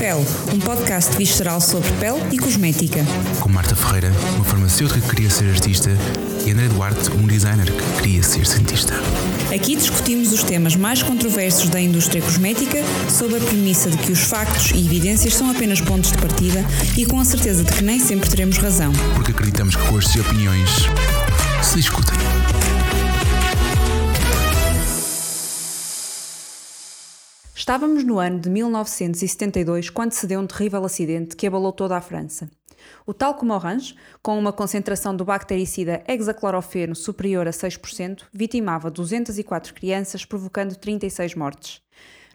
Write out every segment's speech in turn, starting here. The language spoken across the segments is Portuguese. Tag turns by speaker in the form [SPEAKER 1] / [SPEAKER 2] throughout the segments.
[SPEAKER 1] Fel, um podcast visceral sobre pele e cosmética.
[SPEAKER 2] Com Marta Ferreira, uma farmacêutica que queria ser artista, e André Duarte, um designer que queria ser cientista.
[SPEAKER 1] Aqui discutimos os temas mais controversos da indústria cosmética, sob a premissa de que os factos e evidências são apenas pontos de partida e com a certeza de que nem sempre teremos razão.
[SPEAKER 2] Porque acreditamos que gostos e opiniões se discutem.
[SPEAKER 1] Estávamos no ano de 1972 quando se deu um terrível acidente que abalou toda a França. O tal como orange, com uma concentração do bactericida hexaclorofeno superior a 6%, vitimava 204 crianças, provocando 36 mortes.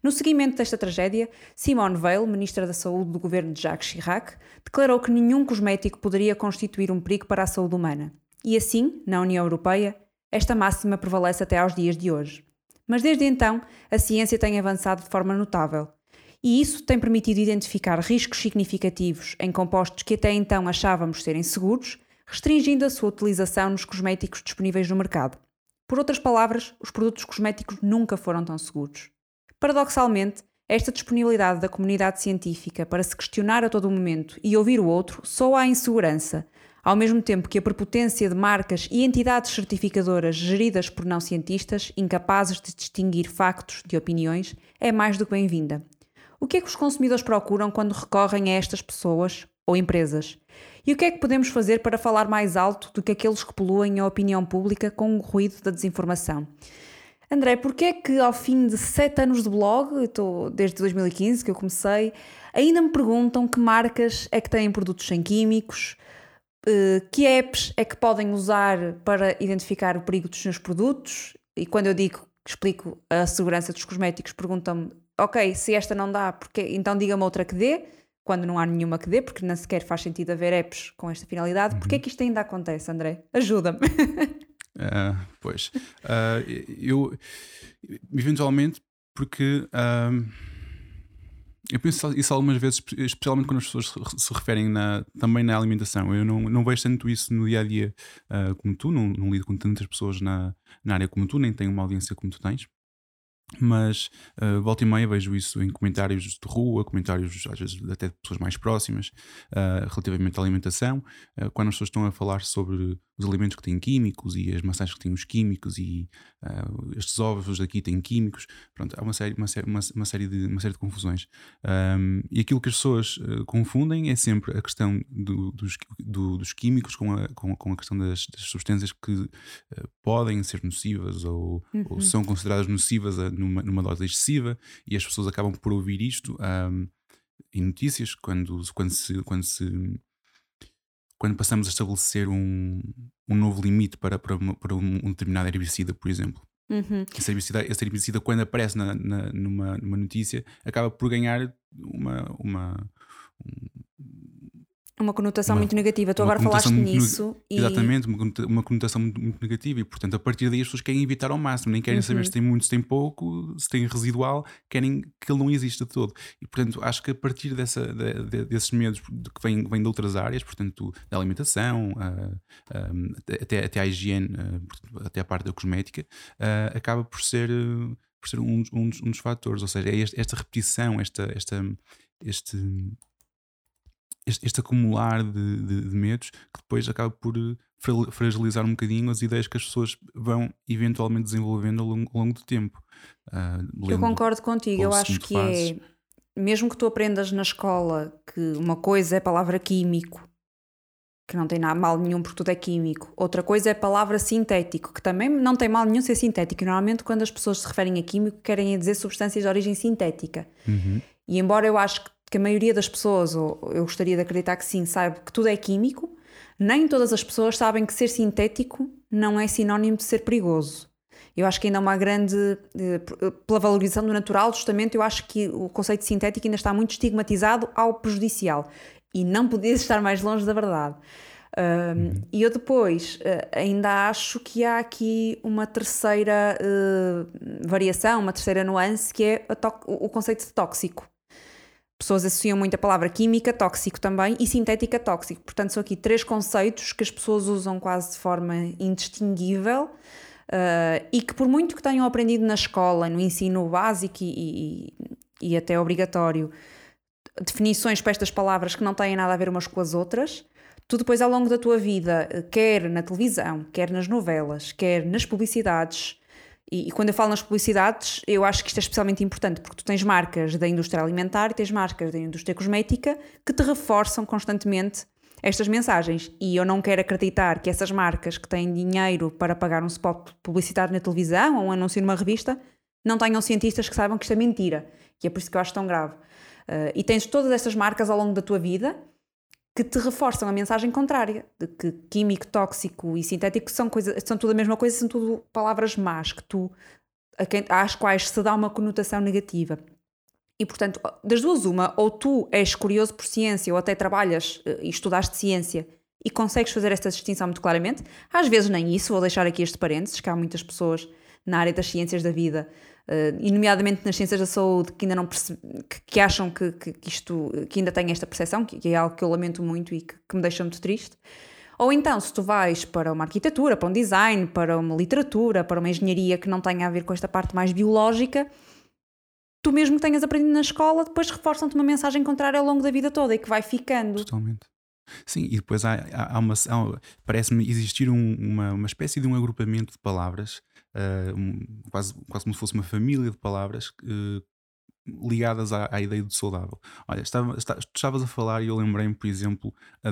[SPEAKER 1] No seguimento desta tragédia, Simone Veil, ministra da Saúde do governo de Jacques Chirac, declarou que nenhum cosmético poderia constituir um perigo para a saúde humana. E assim, na União Europeia, esta máxima prevalece até aos dias de hoje. Mas desde então, a ciência tem avançado de forma notável. E isso tem permitido identificar riscos significativos em compostos que até então achávamos serem seguros, restringindo a sua utilização nos cosméticos disponíveis no mercado. Por outras palavras, os produtos cosméticos nunca foram tão seguros. Paradoxalmente, esta disponibilidade da comunidade científica para se questionar a todo momento e ouvir o outro só há insegurança, ao mesmo tempo que a prepotência de marcas e entidades certificadoras geridas por não cientistas, incapazes de distinguir factos de opiniões, é mais do que bem-vinda. O que é que os consumidores procuram quando recorrem a estas pessoas ou empresas? E o que é que podemos fazer para falar mais alto do que aqueles que poluem a opinião pública com o ruído da desinformação? André, porquê é que ao fim de sete anos de blog, estou desde 2015 que eu comecei, ainda me perguntam que marcas é que têm produtos sem químicos, que apps é que podem usar para identificar o perigo dos seus produtos? E quando eu digo, explico a segurança dos cosméticos, perguntam-me, ok, se esta não dá, porque então diga-me outra que dê, quando não há nenhuma que dê, porque nem sequer faz sentido haver apps com esta finalidade. Uhum. Porquê é que isto ainda acontece, André? Ajuda-me.
[SPEAKER 2] uh, pois, uh, eu, eventualmente, porque... Uh eu penso isso algumas vezes, especialmente quando as pessoas se referem na, também na alimentação. Eu não, não vejo tanto isso no dia a dia uh, como tu, não, não lido com tantas pessoas na, na área como tu, nem tenho uma audiência como tu tens. Mas uh, volta e meia vejo isso em comentários de rua, comentários às vezes até de pessoas mais próximas, uh, relativamente à alimentação, uh, quando as pessoas estão a falar sobre os alimentos que têm químicos e as maçãs que têm os químicos e estes ovos daqui têm químicos. Pronto, há uma série, uma série, uma, uma série, de, uma série de confusões. Um, e aquilo que as pessoas confundem é sempre a questão do, dos, do, dos químicos com a, com, com a questão das, das substâncias que podem ser nocivas ou, uhum. ou, são consideradas nocivas numa, numa dose excessiva e as pessoas acabam por ouvir isto um, em notícias quando, quando se, quando se quando passamos a estabelecer um, um novo limite para, para, uma, para um, determinado herbicida, por exemplo. Uhum. Esse, herbicida, esse herbicida, quando aparece na, na, numa, numa notícia, acaba por ganhar uma, uma,
[SPEAKER 1] uma conotação uma, muito negativa. Tu agora falaste nisso.
[SPEAKER 2] E... Exatamente, uma conotação muito, muito, negativa. E, portanto, a partir daí as pessoas querem evitar ao máximo, nem querem uhum. saber se tem muito, se tem pouco, se tem residual, querem que ele não exista de todo. E, portanto, acho que a partir dessa, de, de, desses medos que vêm, vêm de outras áreas, portanto, da alimentação, a, a, até, até à higiene, a, até a parte da cosmética, acaba por ser. Por ser um, um, um dos fatores, ou seja, é esta repetição, esta, esta, este, este, este acumular de, de, de, medos que depois acaba por eh, fragilizar um bocadinho as ideias que as pessoas vão eventualmente desenvolvendo ao longo, ao longo do tempo.
[SPEAKER 1] Uh, eu concordo contigo, eu acho que é mesmo que tu aprendas na escola que uma coisa é a palavra químico, que não tem nada mal nenhum porque tudo é químico, outra coisa é a palavra sintético, que também não tem mal nenhum ser sintético. Normalmente, quando as pessoas se referem a químico, querem dizer substâncias de origem sintética. Uhum. E embora eu acho que que a maioria das pessoas, ou eu gostaria de acreditar que sim, saiba que tudo é químico, nem todas as pessoas sabem que ser sintético não é sinónimo de ser perigoso. Eu acho que ainda há uma grande. Eh, pela valorização do natural, justamente, eu acho que o conceito de sintético ainda está muito estigmatizado ao prejudicial. E não podia estar mais longe da verdade. Um, e eu depois uh, ainda acho que há aqui uma terceira uh, variação, uma terceira nuance, que é o conceito de tóxico pessoas associam muito a palavra química, tóxico também, e sintética, tóxico. Portanto, são aqui três conceitos que as pessoas usam quase de forma indistinguível uh, e que, por muito que tenham aprendido na escola, no ensino básico e, e, e até obrigatório, definições para estas palavras que não têm nada a ver umas com as outras. Tu depois, ao longo da tua vida, eh, quer na televisão, quer nas novelas, quer nas publicidades, e, e, quando eu falo nas publicidades, eu acho que isto é especialmente importante, porque tu tens marcas da indústria alimentar e tens marcas da indústria cosmética que te reforçam constantemente estas mensagens. E eu não quero acreditar que essas marcas que têm dinheiro para pagar um spot publicitário na televisão ou um anúncio numa revista não tenham cientistas que saibam que isto é mentira. E é por isso que eu acho tão grave. Uh, e tens todas estas marcas ao longo da tua vida que te reforçam a mensagem contrária, de que químico, tóxico e sintético são, coisa, são tudo a mesma coisa, são tudo palavras más, que tu, a quem, às quais se dá uma conotação negativa. E, portanto, das duas, uma, ou tu és curioso por ciência, ou até trabalhas eh, e estudaste ciência e consegues fazer esta distinção muito claramente. Às vezes, nem isso, vou deixar aqui este parênteses, que há muitas pessoas na área das ciências da vida, uh, e nomeadamente nas ciências da saúde, que ainda não perce... que, que, acham que, que, que, isto, que ainda têm esta percepção, que, que, é algo que eu lamento muito e que, que me deixa muito triste. Ou então, se tu vais para uma arquitetura, para um design, para uma literatura, para uma engenharia que não tenha a ver com esta parte mais biológica, tu mesmo que tenhas aprendido na escola, depois reforçam-te uma mensagem contrária ao longo da vida toda e que vai ficando.
[SPEAKER 2] Totalmente. Sim, e depois há, há, há uma. Parece-me existir um, uma, uma espécie de um agrupamento de palavras, um, quase, quase como se fosse uma família de palavras uh, ligadas à, à, ideia do saudável. Olha, estava, está, estavas a falar e eu lembrei-me, por exemplo, da,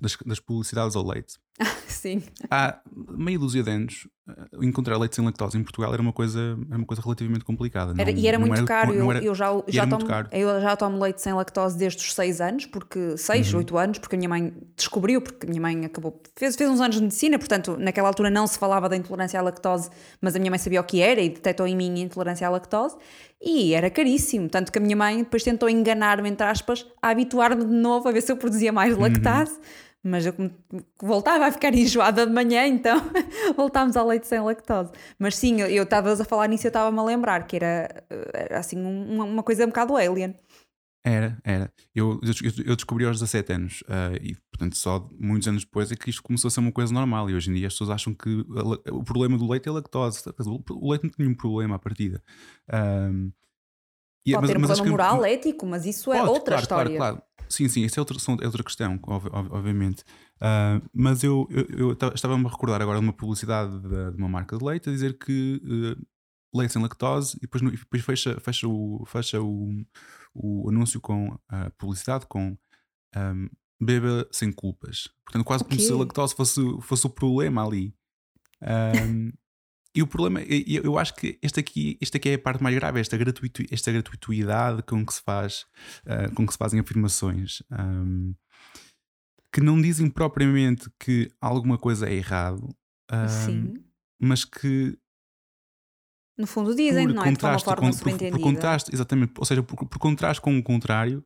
[SPEAKER 2] das, das publicidades ao leite.
[SPEAKER 1] Sim.
[SPEAKER 2] Há meia dúzia de anos, eh, encontrar leite sem lactose em Portugal era uma coisa, era uma coisa relativamente complicada.
[SPEAKER 1] Era, não, e era muito era, caro. Eu, era, eu, já, já tomo, eu já tomo leite sem lactose desde os 6 anos, porque 6, uhum. 8 anos, porque a minha mãe descobriu, porque a minha mãe acabou, fez, fez uns anos de medicina, portanto, naquela altura não se falava da intolerância à lactose, mas a minha mãe sabia o que era e detectou em mim a intolerância à lactose. E era caríssimo, tanto que a minha mãe depois tentou enganar-me, entre aspas, a habituar-me de novo a ver se eu produzia mais uhum. lactase. Uhum mas eu voltava a ficar enjoada de manhã, então voltámos ao leite sem lactose. Mas sim, eu estava a falar nisso e eu estava-me a lembrar que era, era assim uma, uma, coisa um bocado alien.
[SPEAKER 2] Era, era. Eu, eu descobri aos 17 anos uh, e, portanto, só muitos anos depois é que isto começou a ser uma coisa normal. E hoje em dia as pessoas acham que o problema do leite é a lactose. O leite não tem nenhum problema à partida.
[SPEAKER 1] Um, Pode mas, ter um problema moral, que... ético, mas isso é outra
[SPEAKER 2] claro,
[SPEAKER 1] história.
[SPEAKER 2] Claro, claro. Sim, sim, isso é outra, é outra questão, obviamente. Uh, mas eu, eu, eu estava-me a recordar agora de uma publicidade de, de, uma marca de leite a dizer que uh, leite sem lactose e depois, depois fecha, fecha, o, fecha o, o anúncio com a publicidade com um, beba sem culpas. Portanto, quase okay. como se a lactose fosse, fosse o problema ali. Um, E o problema, eu acho que este aqui, este aqui é a parte mais grave, esta, gratuito, esta gratuitidade com que se faz, uh, com que se fazem afirmações um, que não dizem propriamente que alguma coisa é errado, um, mas que
[SPEAKER 1] no fundo dizem, não é? De forma com, por,
[SPEAKER 2] por, contraste, exatamente, ou seja, por, por contraste com o contrário,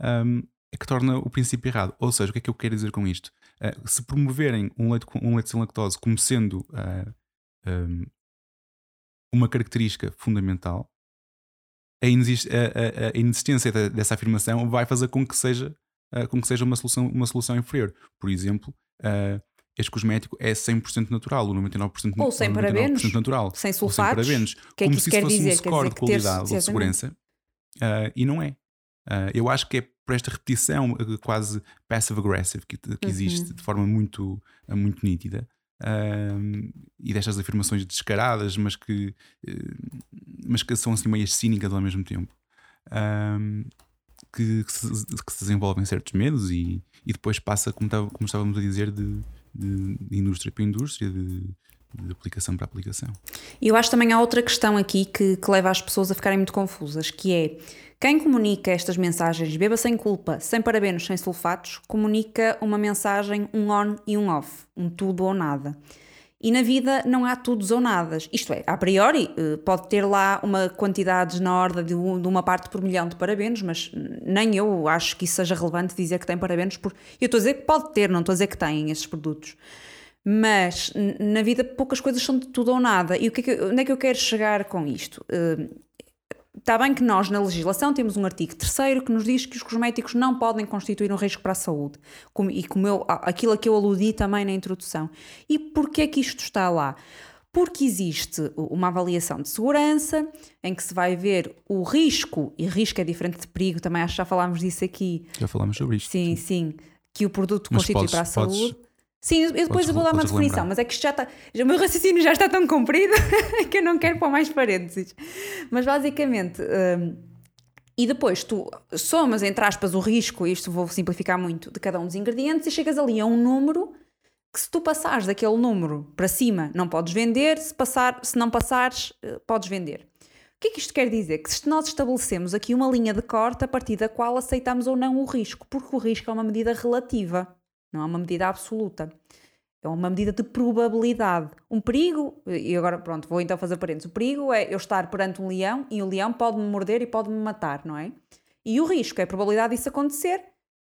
[SPEAKER 2] um, é que torna o princípio errado. Ou seja, o que é que eu quero dizer com isto? Uh, se promoverem um leite, um leite sem lactose como sendo uh, um, uma característica fundamental, a, a, a, inexistência dessa afirmação vai fazer com que seja, uh, com que seja uma, solução, uma solução inferior. Por exemplo, uh, este cosmético é 100% natural, o 99%,
[SPEAKER 1] Ou sem 99% parabenos,
[SPEAKER 2] natural.
[SPEAKER 1] Sem sulfatos. Sem parabenos.
[SPEAKER 2] Que é que como se isso fosse dizer? um score de qualidade ou de segurança. Uh, e não é. Uh, eu acho que é por esta repetição quase passive-aggressive que, que, existe uhum. de forma muito, muito nítida um, e destas afirmações descaradas, mas que, uh, mas que são assim meias cínicas ao mesmo tempo. Um, que, que, se, que, se, desenvolvem certos medos e, e depois passa, como, estava, como estávamos a dizer, de, de, de indústria para indústria, de, de aplicação para aplicação.
[SPEAKER 1] E eu acho também há outra questão aqui que, que leva as pessoas a ficarem muito confusas, que é quem comunica estas mensagens beba sem culpa, sem parabenos, sem sulfatos, comunica uma mensagem um on e um off, um tudo ou nada. E na vida não há tudos ou nadas. Isto é, a priori eh, pode ter lá uma quantidade na ordem de uma parte por milhão de parabenos, mas nem eu acho que isso seja relevante dizer que tem parabenos. Por... Eu estou a dizer que pode ter, não estou a dizer que tem esses produtos. Mas na vida poucas coisas são de tudo ou nada. E o que é que, onde é que eu quero chegar com isto? Está bem que nós, na legislação, temos um artigo terceiro que nos diz que os cosméticos não podem constituir um risco para a saúde. Como, e como eu, aquilo a que eu aludi também na introdução. E porquê é que isto está lá? porque existe uma avaliação de segurança em que se vai ver o risco, e risco é diferente de perigo, também acho que já falámos disso aqui.
[SPEAKER 2] Já falámos sobre isto.
[SPEAKER 1] Sim, sim, que o produto mas constitui podes, para a saúde. Podes, sim, eu depois podes, eu vou dar uma definição, lembrar. mas é que já está. O meu raciocínio já está tão comprido que eu não quero pôr mais parênteses. Mas basicamente. Hum, e depois tu somas, entre aspas, o risco, isto vou simplificar muito, de cada um dos ingredientes e chegas ali a um número que se tu passares daquele número para cima não podes vender, se, passar, se não passares eh, podes vender. O que é que isto quer dizer? Que se nós estabelecemos aqui uma linha de corte a partir da qual aceitamos ou não o risco, porque o risco é uma medida relativa, não é uma medida absoluta. É uma medida de probabilidade. Um perigo, e agora pronto, vou então fazer parênteses. O perigo é eu estar perante um leão e o leão pode-me morder e pode-me matar, não é? E o risco é a probabilidade disso acontecer,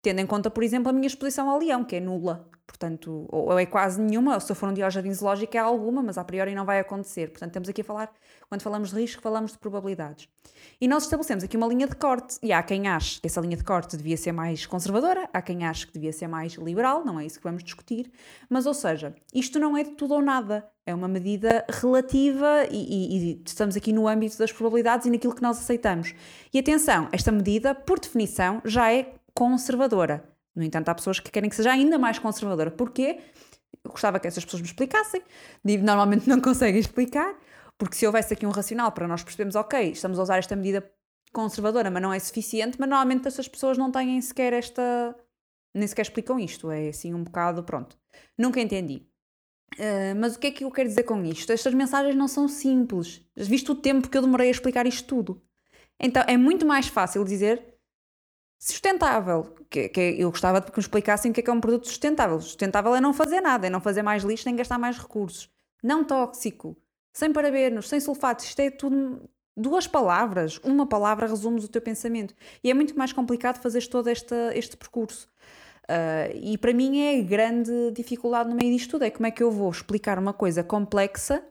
[SPEAKER 1] tendo em conta, por exemplo, a minha exposição ao leão, que é nula. Portanto, ou é quase nenhuma, ou se eu for um dia ao jardim zoológico é alguma, mas a priori não vai acontecer. Portanto, temos aqui a falar, quando falamos de risco, falamos de probabilidades. E nós estabelecemos aqui uma linha de corte, e há quem ache que essa linha de corte devia ser mais conservadora, há quem ache que devia ser mais liberal, não é isso que vamos discutir, mas ou seja, isto não é de tudo ou nada, é uma medida relativa e, e, e estamos aqui no âmbito das probabilidades e naquilo que nós aceitamos. E atenção, esta medida, por definição, já é conservadora. No entanto, há pessoas que querem que seja ainda mais conservadora. Porquê? Eu gostava que essas pessoas me explicassem. Normalmente não conseguem explicar, porque se houvesse aqui um racional para nós percebermos, ok, estamos a usar esta medida conservadora, mas não é suficiente, mas normalmente essas pessoas não têm sequer esta. nem sequer explicam isto. É assim um bocado, pronto. Nunca entendi. Uh, mas o que é que eu quero dizer com isto? Estas mensagens não são simples. Visto o tempo que eu demorei a explicar isto tudo. Então é muito mais fácil dizer sustentável. Que, que eu gostava de que me explicassem o que é, que é um produto sustentável. Sustentável é não fazer nada, é não fazer mais lixo nem gastar mais recursos. Não tóxico, sem parabenos, sem sulfatos. Isto é tudo duas palavras. Uma palavra resume o teu pensamento. E é muito mais complicado fazer todo este, este percurso. Uh, e para mim é a grande dificuldade no meio disto tudo. É como é que eu vou explicar uma coisa complexa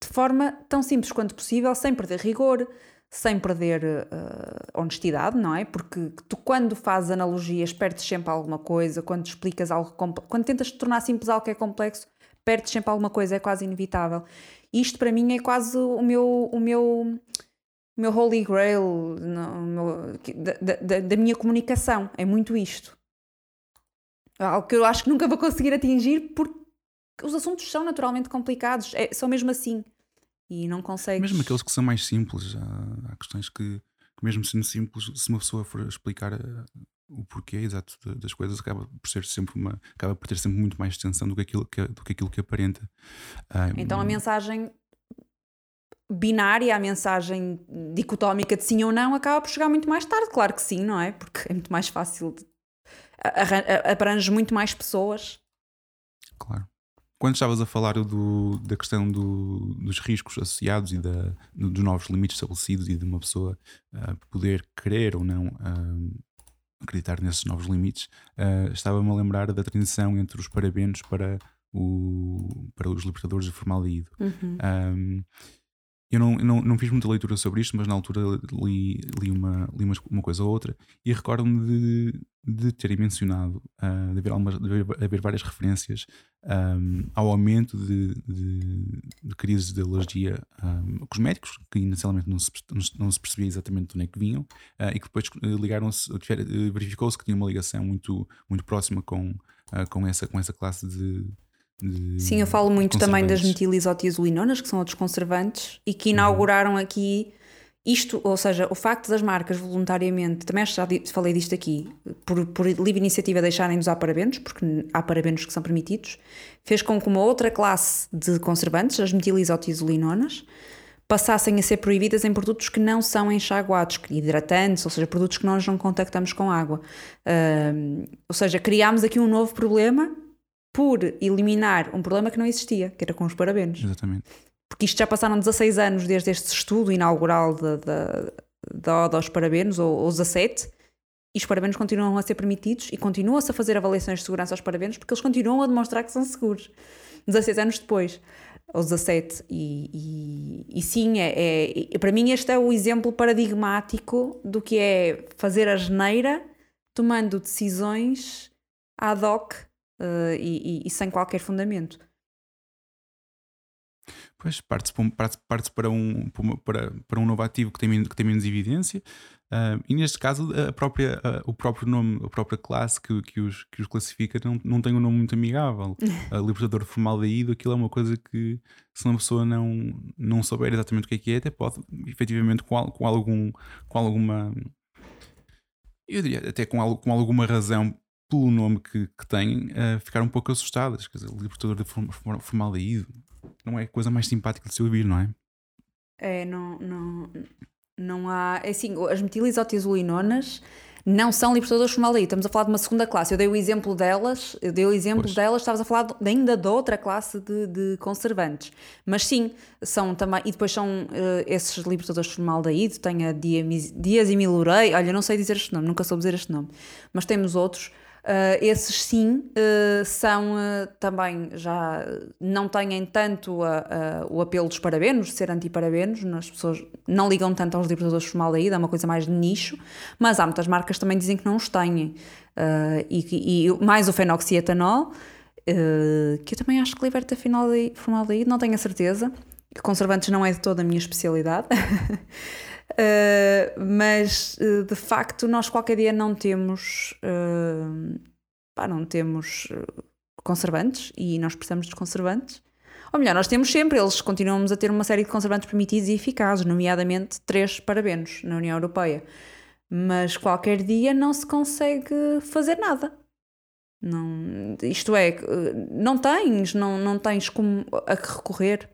[SPEAKER 1] de forma tão simples quanto possível, sem perder rigor, sem perder uh, honestidade, não é? Porque tu, quando fazes analogias, perdes sempre alguma coisa, quando explicas algo quando tentas tornar simples algo que é complexo, perdes sempre alguma coisa, é quase inevitável. Isto para mim é quase o meu, o meu, o meu holy grail meu, da, da, da minha comunicação, é muito isto. Algo que eu acho que nunca vou conseguir atingir porque os assuntos são naturalmente complicados, é, são mesmo assim e não consegues.
[SPEAKER 2] Mesmo aqueles que são mais simples, há, há questões que, que, mesmo sendo simples, se uma pessoa for explicar uh, o porquê exato das coisas, acaba por ser sempre uma, acaba por ter sempre muito mais extensão do que aquilo que, do que, aquilo que aparenta.
[SPEAKER 1] Uh, então a mensagem binária, a mensagem dicotómica de sim ou não, acaba por chegar muito mais tarde, claro que sim, não é? Porque é muito mais fácil, de, abrange muito mais pessoas.
[SPEAKER 2] Claro. Quando estavas a falar do, da questão do, dos riscos associados e da, dos novos limites estabelecidos e de uma pessoa uh, poder querer ou não uh, acreditar nesses novos limites, uh, estava-me a lembrar da transição entre os parabenos para, o, para os libertadores de formaldeído. Uhum. Um, eu não, não, não, fiz muita leitura sobre isto, mas na altura li, li, uma, li uma, coisa ou outra e recordo-me de, de terem mencionado, uh, de, haver algumas, de haver várias referências um, ao aumento de, de, de, crises de alergia um, cosméticos, que inicialmente não se, não se percebia exatamente de onde é que vinham, uh, e que depois ligaram-se, verificou-se que tinha uma ligação muito, muito próxima com, uh, com, essa, com essa classe de
[SPEAKER 1] Sim, eu falo muito também das metilisotiazolinonas, que são outros conservantes, e que inauguraram uhum. aqui isto, ou seja, o facto das marcas voluntariamente, também já falei disto aqui, por, por livre iniciativa deixarem de usar parabenos, porque há parabenos que são permitidos, fez com que uma outra classe de conservantes, as metilisotiazolinonas, passassem a ser proibidas em produtos que não são enxaguados, hidratantes, ou seja, produtos que nós não contactamos com água. Uh, ou seja, criámos aqui um novo problema por eliminar um problema que não existia, que era com os parabenos.
[SPEAKER 2] Exatamente.
[SPEAKER 1] Porque isto já passaram 16 anos desde este estudo inaugural da Oda aos parabenos, ou, ou 17, e os parabenos continuam a ser permitidos e continua-se a fazer avaliações de segurança aos parabenos porque eles continuam a demonstrar que são seguros. 16 anos depois, ou 17. E, e, e sim, é, é, para mim este é o exemplo paradigmático do que é fazer a geneira tomando decisões ad hoc uh, e, e, sem qualquer fundamento.
[SPEAKER 2] Pois, parte-se para, um, parte, parte para, um, para, para um novo ativo que tem, que tem menos evidência, uh, e neste caso a própria, o próprio nome, a própria classe que, que, os, que os classifica não, não tem um nome muito amigável. a libertador de formaldeído, aquilo é uma coisa que se uma pessoa não, não souber exatamente o que é que é, até pode, efetivamente, com, com, algum, com alguma. Eu diria até com, com alguma razão pelo nome que, que tem, uh, ficar um pouco assustadas. Quer dizer, libertador de formaldeído não é a coisa mais simpática de se ouvir, não é?
[SPEAKER 1] É, não, não, não há. É assim, as metilisotiazolinonas não são libertadores de formaldeído. Estamos a falar de uma segunda classe. Eu dei o exemplo delas, eu dei o exemplo pois. delas, estavas a falar de, ainda de outra classe de, de, conservantes. Mas sim, são também. E depois são uh, esses libertadores de formaldeído, tem a diazimilurei, olha, não sei dizer este nome, nunca soube dizer este nome, mas temos outros Uh, esses sim uh, são uh, também já não têm tanto o apelo dos parabenos, de ser antiparabenos, as pessoas não ligam tanto aos libertadores de formaldeído, é uma coisa mais de nicho, mas há muitas marcas também dizem que não os têm. E, e, mais o fenoxietanol, que eu também acho que liberta formaldeído, não tenho a certeza. Conservantes não é de toda a minha especialidade. Uh, mas uh, de facto nós qualquer dia não temos uh, pá, não temos conservantes e nós precisamos de conservantes. Ou melhor, nós temos sempre, eles continuamos a ter uma série de conservantes permitidos e eficazes, nomeadamente três parabenos na União Europeia. Mas qualquer dia não se consegue fazer nada. Não, isto é, não tens, não, não tens como a que recorrer.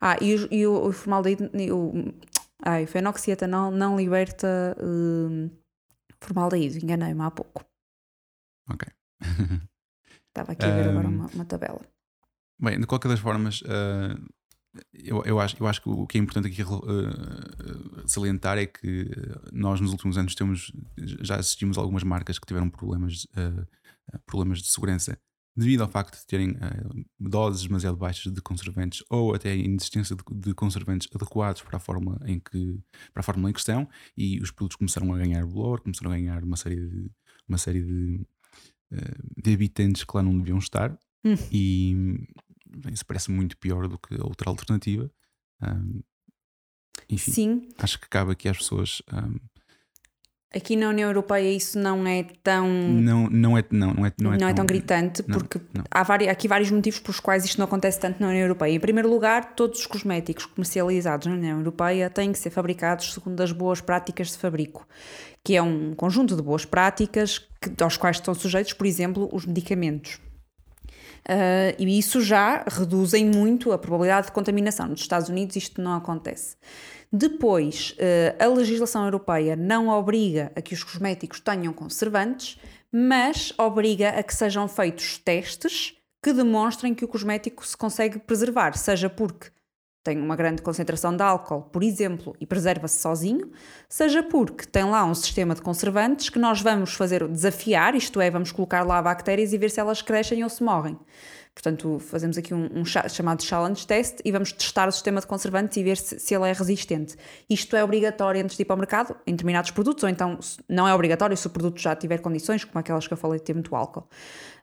[SPEAKER 1] Ah, e, e o, o formaldeído, o, Ai, fenoxietanol não liberta uh, formaldeído, enganei-me há pouco.
[SPEAKER 2] Ok.
[SPEAKER 1] Estava aqui a ver um, agora uma, uma, tabela.
[SPEAKER 2] Bem, de qualquer das formas, uh, eu, eu, acho, eu acho que o que é importante aqui uh, salientar é que nós nos últimos anos temos, já assistimos a algumas marcas que tiveram problemas, problemas de segurança devido ao facto de terem uh, doses demasiado baixas de conservantes ou até a inexistência de, de, conservantes adequados para a forma em que para a fórmula em questão e os produtos começaram a ganhar valor, começaram a ganhar uma série de uma série de, uh, de habitantes que lá não deviam estar hum. e bem, isso parece muito pior do que a outra alternativa. Um, enfim, Sim. acho que cabe aqui às pessoas um,
[SPEAKER 1] Aqui na União Europeia isso não é tão.
[SPEAKER 2] Não, não, é, não, não, é,
[SPEAKER 1] não, é, não é tão gritante, não, porque não. há vários, aqui vários motivos pelos quais isto não acontece tanto na União Europeia. Em primeiro lugar, todos os cosméticos comercializados na União Europeia têm que ser fabricados segundo as boas práticas de fabrico, que é um conjunto de boas práticas que, aos quais estão sujeitos, por exemplo, os medicamentos. Uh, e isso já reduzem muito a probabilidade de contaminação. Nos Estados Unidos isto não acontece. Depois, eh, a legislação europeia não obriga a que os cosméticos tenham conservantes, mas obriga a que sejam feitos testes que demonstrem que o cosmético se consegue preservar, seja porque tem uma grande concentração de álcool, por exemplo, e preserva-se sozinho, seja porque tem lá um sistema de conservantes que nós vamos fazer desafiar, isto é, vamos colocar lá bactérias e ver se elas crescem ou se morrem. Portanto, fazemos aqui um, um chamado challenge test e vamos testar o sistema de conservantes e ver se, se, ele é resistente. Isto é obrigatório antes de ir para o mercado, em determinados produtos, ou então não é obrigatório se o produto já tiver condições, como aquelas que eu falei de ter muito álcool.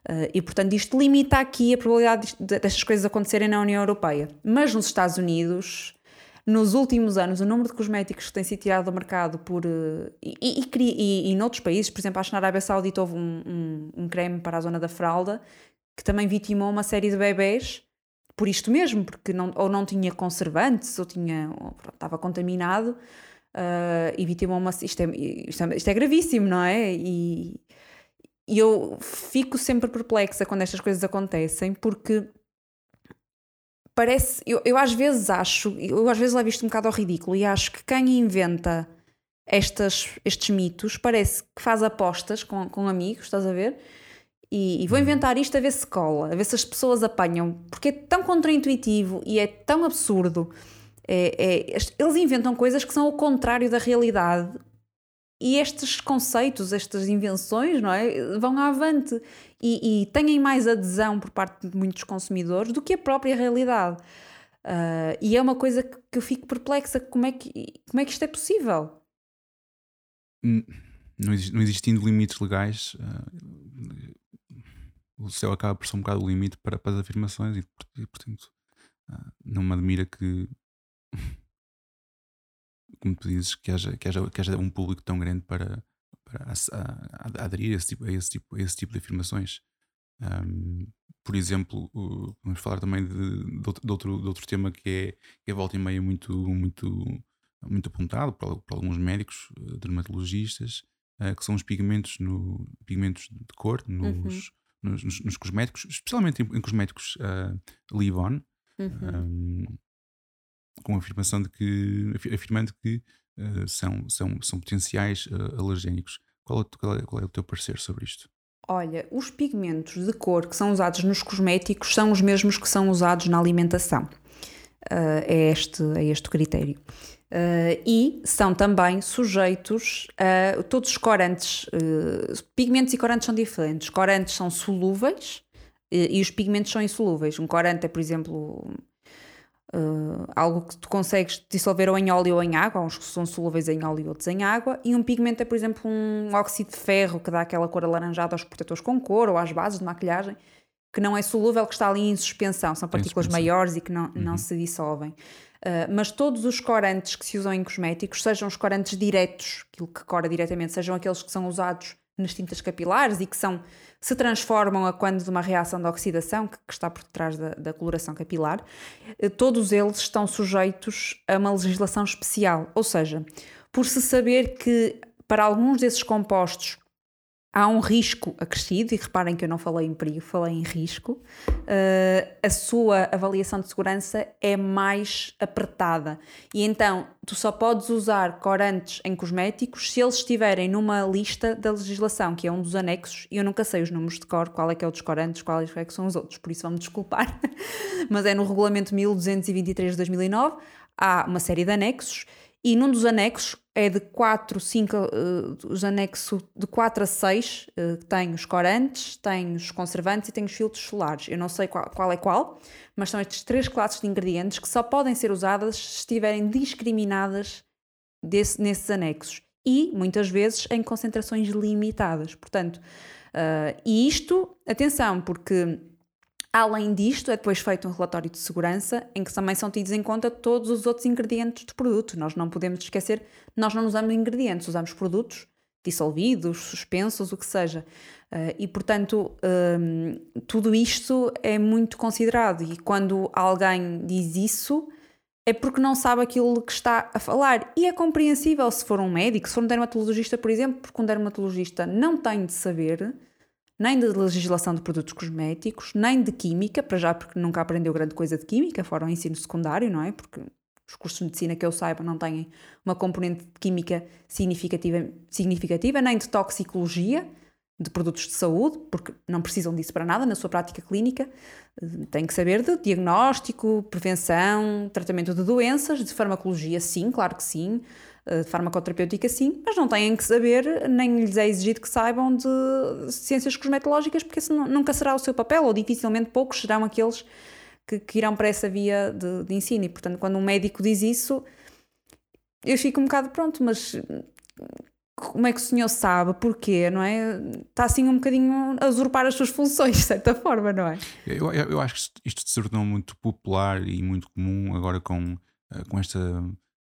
[SPEAKER 1] Uh, e, portanto, isto limita aqui a probabilidade destas coisas acontecerem na União Europeia. Mas nos Estados Unidos, nos últimos anos, o número de cosméticos que tem sido tirado do mercado por. Uh, e, e, e, e, noutros países, por exemplo, acho que na Arábia Saudita houve um, um, um creme para a zona da fralda que também vitimou uma série de bebés por isto mesmo, porque não, ou não tinha conservantes, ou tinha ou, pronto, estava contaminado uh, e vitimou uma. Isto é, isto, é, isto é gravíssimo, não é? E, e eu fico sempre perplexa quando estas coisas acontecem, porque parece. Eu, eu às vezes acho, eu às vezes levo isto um bocado ao ridículo e acho que quem inventa estas, estes mitos parece que faz apostas com, com amigos, estás a ver? E, e, vou inventar isto a ver se cola, a ver se as pessoas apanham, porque é tão contraintuitivo e é tão absurdo. É, é, eles inventam coisas que são o contrário da realidade e estes conceitos, estas invenções, não é? Vão avante e, e têm mais adesão por parte de muitos consumidores do que a própria realidade. Uh, e é uma coisa que, que eu fico perplexa: como é que, como é que isto é possível?
[SPEAKER 2] Não, existindo limites legais, uh, o céu acaba por ser um bocado o limite para, para as afirmações e, e portanto não me admira que, como tu dizes, que haja, que haja, que haja um público tão grande para, para a, a, a aderir a esse, tipo, a, esse tipo, a esse tipo de afirmações. Um, por exemplo, vamos falar também de, de, outro, de, outro, tema que é, que é volta e meia muito, muito, muito apontado por, por alguns médicos, uh, dermatologistas, uh, que são os pigmentos, no, pigmentos de cor nos, uhum. Nos, nos, nos, cosméticos, especialmente em, em cosméticos uh, uhum. um, com a afirmação de que, afirmando que uh, são, são, são potenciais uh, alergénicos. Qual é, qual, é, qual é o teu parecer sobre isto?
[SPEAKER 1] Olha, os pigmentos de cor que são usados nos cosméticos são os mesmos que são usados na alimentação. Uh, é, este, é este critério. Uh, e são também sujeitos a todos os corantes. Uh, pigmentos e corantes são diferentes. Corantes são solúveis e os pigmentos são insolúveis. Um corante é, por exemplo, Uh, algo que tu consegues dissolver ou em óleo ou em água, uns que são solúveis em óleo e outros em água, e um pigmento é, por exemplo, um óxido de ferro que dá aquela cor alaranjada aos protetores com cor ou às bases de maquilhagem, que não é solúvel, que está ali em suspensão, são partículas maiores e que não, uhum. não se dissolvem. Uh, mas todos os corantes que se usam em cosméticos, sejam os corantes diretos, aquilo que cora diretamente, sejam aqueles que são usados nas tintas capilares e que são se transformam a quando de uma reação de oxidação que, que está por detrás da, da, coloração capilar, eh, todos eles estão sujeitos a uma legislação especial. Ou seja, por se saber que para alguns desses compostos há um risco acrescido, e reparem que eu não falei em perigo, falei em risco, uh, a sua avaliação de segurança é mais apertada. E então tu só podes usar corantes em cosméticos se eles estiverem numa lista da legislação, que é um dos anexos, e eu nunca sei os números de cor, qual é que é o dos corantes, quais é que são os outros, por isso vão-me desculpar, mas é no regulamento 1223 de 2009, há uma série de anexos, e num dos anexos é de 4, 5, uh, os anexos de 4 a 6, uh, tem os corantes, tem os conservantes e tem os filtros solares. Eu não sei qual, qual é qual, mas são estas três classes de ingredientes que só podem ser usadas se estiverem discriminadas desse, nesses anexos e, muitas vezes, em concentrações limitadas. Portanto, uh, e isto, atenção, porque Além disto, é depois feito um relatório de segurança em que também são tidos em conta todos os outros ingredientes do produto. Nós não podemos esquecer, nós não usamos ingredientes, usamos produtos dissolvidos, suspensos, o que seja. Uh, e, portanto, um, tudo isto é muito considerado. E quando alguém diz isso, é porque não sabe aquilo que está a falar. E é compreensível se for um médico, se for um dermatologista, por exemplo, porque um dermatologista não tem de saber nem de legislação de produtos cosméticos, nem de química, para já porque nunca aprendeu grande coisa de química, fora o ensino secundário, não é? Porque os cursos de medicina que eu saiba não têm uma componente de química significativa, significativa nem de toxicologia de produtos de saúde, porque não precisam disso para nada na sua prática clínica. Tem que saber de diagnóstico, prevenção, tratamento de doenças, de farmacologia, sim, claro que sim, de farmacoterapêutica sim, mas não têm que saber, nem lhes é exigido que saibam de ciências cosmetológicas, porque isso nunca será o seu papel, ou dificilmente poucos serão aqueles que, que irão para essa via de, de ensino. E, portanto, quando um médico diz isso, eu fico um bocado pronto, mas como é que o senhor sabe porquê, não é? Está assim um bocadinho a usurpar as suas funções, de certa forma, não é?
[SPEAKER 2] Eu, eu, eu acho que isto se tornou muito popular e muito comum agora com, eh, com esta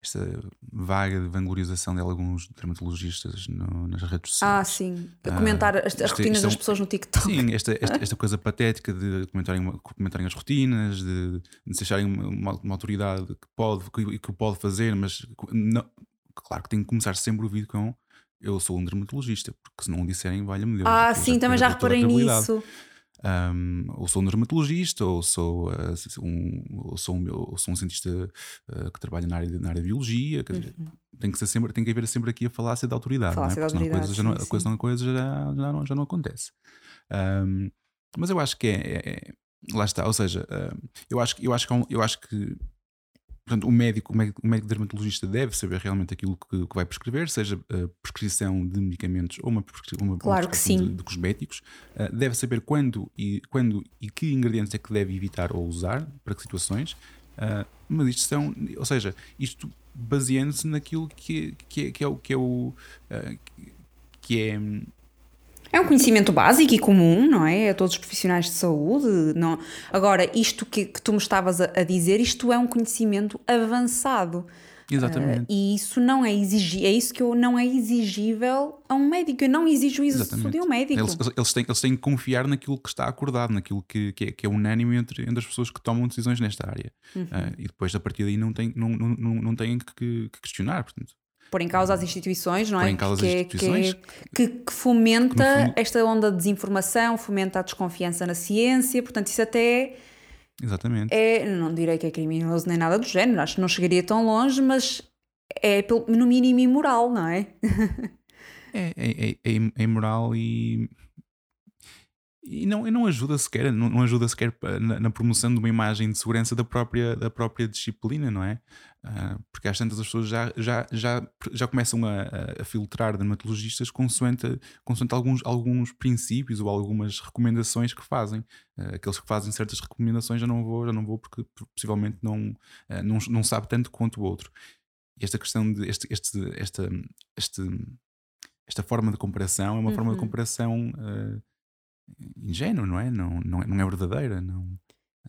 [SPEAKER 2] esta vaga de vanglorização de alguns dermatologistas no, nas redes sociais.
[SPEAKER 1] Ah, sim. A comentar ah, as, as rotinas é das pessoas no TikTok.
[SPEAKER 2] Sim, esta, esta, esta coisa patética de comentarem, comentarem as rotinas, de, de se acharem uma, uma, autoridade que pode, que, que pode fazer, mas não, claro que tem que começar sempre o vídeo com eu sou um dermatologista, porque se não o disserem, valha-me Deus.
[SPEAKER 1] Ah, sim, também já reparei nisso.
[SPEAKER 2] Um, ou sou um dermatologista, ou sou, uh, um, ou sou, um, ou sou um cientista uh, que trabalha na área, de, na área de biologia. Quer dizer, uhum. tem, que ser sempre, tem que haver sempre aqui a falácia da autoridade, não é? Porque senão a coisa, já não, a coisa, coisa já, já, não, já não acontece. Um, mas eu acho que é, é, é lá está, ou seja, eu acho, eu acho que, eu acho que Portanto, o médico, o médico, o médico dermatologista deve saber realmente aquilo que, que vai prescrever, seja a prescrição de medicamentos ou uma, uma
[SPEAKER 1] claro prescrição
[SPEAKER 2] de, de, cosméticos. Uh, deve saber quando e, quando e que ingredientes é que deve evitar ou usar, para que situações. Uh, mas isto são, ou seja, isto baseando-se naquilo que, que, é, que é o que é o que é
[SPEAKER 1] É um conhecimento básico e comum, não é? A todos os profissionais de saúde. Não. Agora, isto que, que tu me estavas a, a dizer, isto é um conhecimento avançado.
[SPEAKER 2] Exatamente. Uh,
[SPEAKER 1] e isso não é exigível, é isso que eu, não é exigível a um médico. Eu não exijo isso Exatamente. de um médico.
[SPEAKER 2] Eles, eles, têm, eles têm que confiar naquilo que está acordado, naquilo que, que, é, que é unânime entre, entre as pessoas que tomam decisões nesta área. Uhum. Uh, e depois, a partir daí, não têm não, não, não, não têm que, que questionar. Portanto,
[SPEAKER 1] pôr em causa as instituições, não é?
[SPEAKER 2] Pôr em causa as instituições.
[SPEAKER 1] Que, que, que fomenta que esta onda de desinformação, fomenta a desconfiança na ciência, portanto, isso até.
[SPEAKER 2] Exatamente.
[SPEAKER 1] É, não direi que é criminoso nem nada do género, acho que não chegaria tão longe, mas é no mínimo imoral, não é?
[SPEAKER 2] é, é, é, é imoral e e não, e não ajuda sequer, não, não ajuda sequer na, na, promoção de uma imagem de segurança da própria, da própria disciplina, não é? Uh, porque às tantas as pessoas já, já, já, já começam a, a filtrar dermatologistas consoante, consoante alguns, alguns princípios ou algumas recomendações que fazem. Uh, aqueles que fazem certas recomendações já não vou, já não vou porque possivelmente não, uh, não, não sabe tanto quanto o outro. E esta questão de este, este, esta, este, esta forma de comparação é uma uhum. forma de uhum. comparação ingênua, não é? Não, não, é, não é verdadeira, não,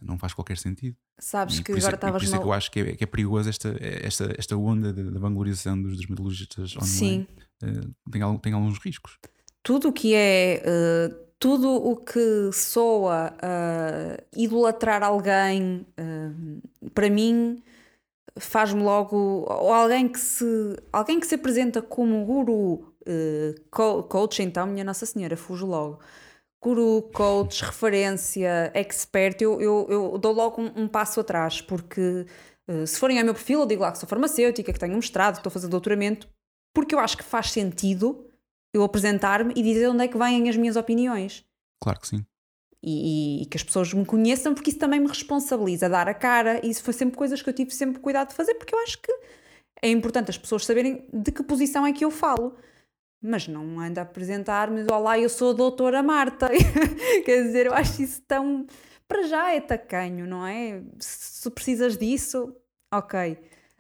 [SPEAKER 2] não faz qualquer sentido.
[SPEAKER 1] Sabes que agora estavas.
[SPEAKER 2] Por isso é que eu acho que é, que é perigoso esta, esta, esta onda da vanglorização dos dermatologistas online. Sim. Uh, tem, tem alguns riscos.
[SPEAKER 1] Tudo o que é. Uh, tudo o que soa uh, idolatrar alguém, para mim, faz-me logo. Ou alguém que se. Alguém que se apresenta como guru, coach, então, minha Nossa Senhora, fujo logo guru, coach, referência, expert, eu, eu, eu dou logo um, um passo atrás, porque uh, se forem ao meu perfil, eu digo lá que sou farmacêutica, que tenho mestrado, que estou a fazer doutoramento, porque eu acho que faz sentido eu apresentar-me e dizer onde é que vêm as minhas opiniões.
[SPEAKER 2] Claro que sim.
[SPEAKER 1] E, e, que as pessoas me conheçam, porque isso também me responsabiliza, dar a cara, e isso foi sempre coisas que eu tive sempre cuidado de fazer, porque eu acho que é importante as pessoas saberem de que posição é que eu falo mas não anda a apresentar-me, olá, eu sou a doutora Marta. Quer dizer, eu acho isso tão. Para já é tacanho, não é? Se precisas disso, ok.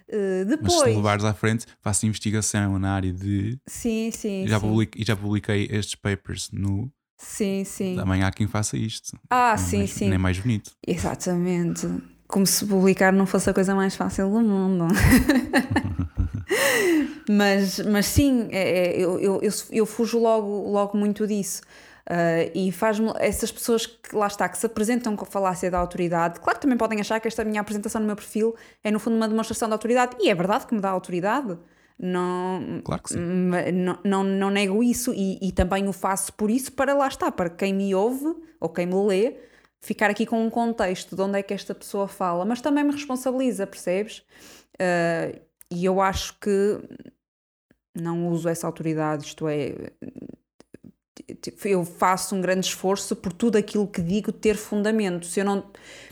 [SPEAKER 1] Uh, depois. Mas
[SPEAKER 2] se levares à frente, faço investigação na área de.
[SPEAKER 1] Sim, sim.
[SPEAKER 2] Já
[SPEAKER 1] sim.
[SPEAKER 2] Publiquei, já publiquei estes papers no.
[SPEAKER 1] Sim, sim.
[SPEAKER 2] Também há quem faça isto.
[SPEAKER 1] Ah, sim,
[SPEAKER 2] mais,
[SPEAKER 1] sim.
[SPEAKER 2] Nem mais bonito.
[SPEAKER 1] Exatamente. Como se publicar não fosse a coisa mais fácil do mundo. mas, mas sim, é, é, eu, eu, eu, fujo logo, logo muito disso. Uh, e faz-me essas pessoas que lá está, que se apresentam com a falácia da autoridade, claro que também podem achar que esta minha apresentação no meu perfil é no fundo uma demonstração de autoridade, e é verdade que me dá autoridade. Não,
[SPEAKER 2] claro que sim.
[SPEAKER 1] Não, não, não nego isso e, e também o faço por isso, para lá está, para quem me ouve ou quem me lê, ficar aqui com um contexto de onde é que esta pessoa fala, mas também me responsabiliza, percebes? Uh, e eu acho que não uso essa autoridade, isto é, eu faço um grande esforço por tudo aquilo que digo ter fundamento. Se eu não,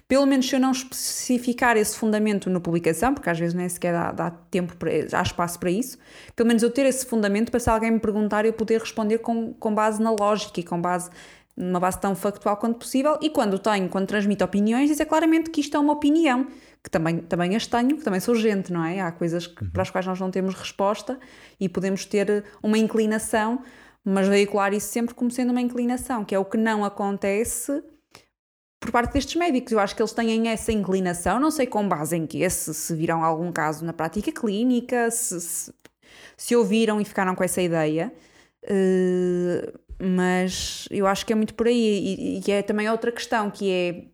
[SPEAKER 1] pelo menos se eu não especificar esse fundamento na publicação, porque às vezes nem sequer dá, dá tempo, para, há espaço para isso, pelo menos eu ter esse fundamento para se alguém me perguntar eu poder responder com, com base na lógica e com base numa base tão factual quanto possível e quando tenho, quando transmito opiniões, dizer claramente que isto é uma opinião que também, também as tenho, que também sou gente, não é? Há coisas que, uhum. para as quais nós não temos resposta e podemos ter uma inclinação, mas veicular isso sempre como sendo uma inclinação, que é o que não acontece por parte destes médicos. Eu acho que eles têm essa inclinação, não sei com base em que, se, se viram algum caso na prática clínica, se, se, se ouviram e ficaram com essa ideia. Uh, mas eu acho que é muito por aí. E, e é também outra questão que é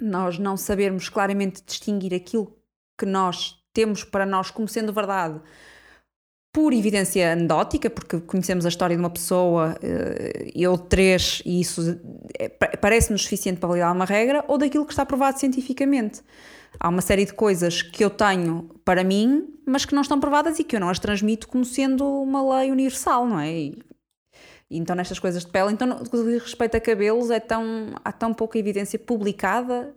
[SPEAKER 1] nós não sabermos claramente distinguir aquilo que nós temos para nós como sendo verdade por evidência anedótica, porque conhecemos a história de uma pessoa, eh, eu três, e isso é, parece-nos suficiente para validar uma regra, ou daquilo que está provado cientificamente. Há uma série de coisas que eu tenho para mim, mas que não estão provadas e que eu não as transmito como sendo uma lei universal, não é? E, então, nestas coisas de pele, então, no a cabelos, é tão, há tão pouca evidência publicada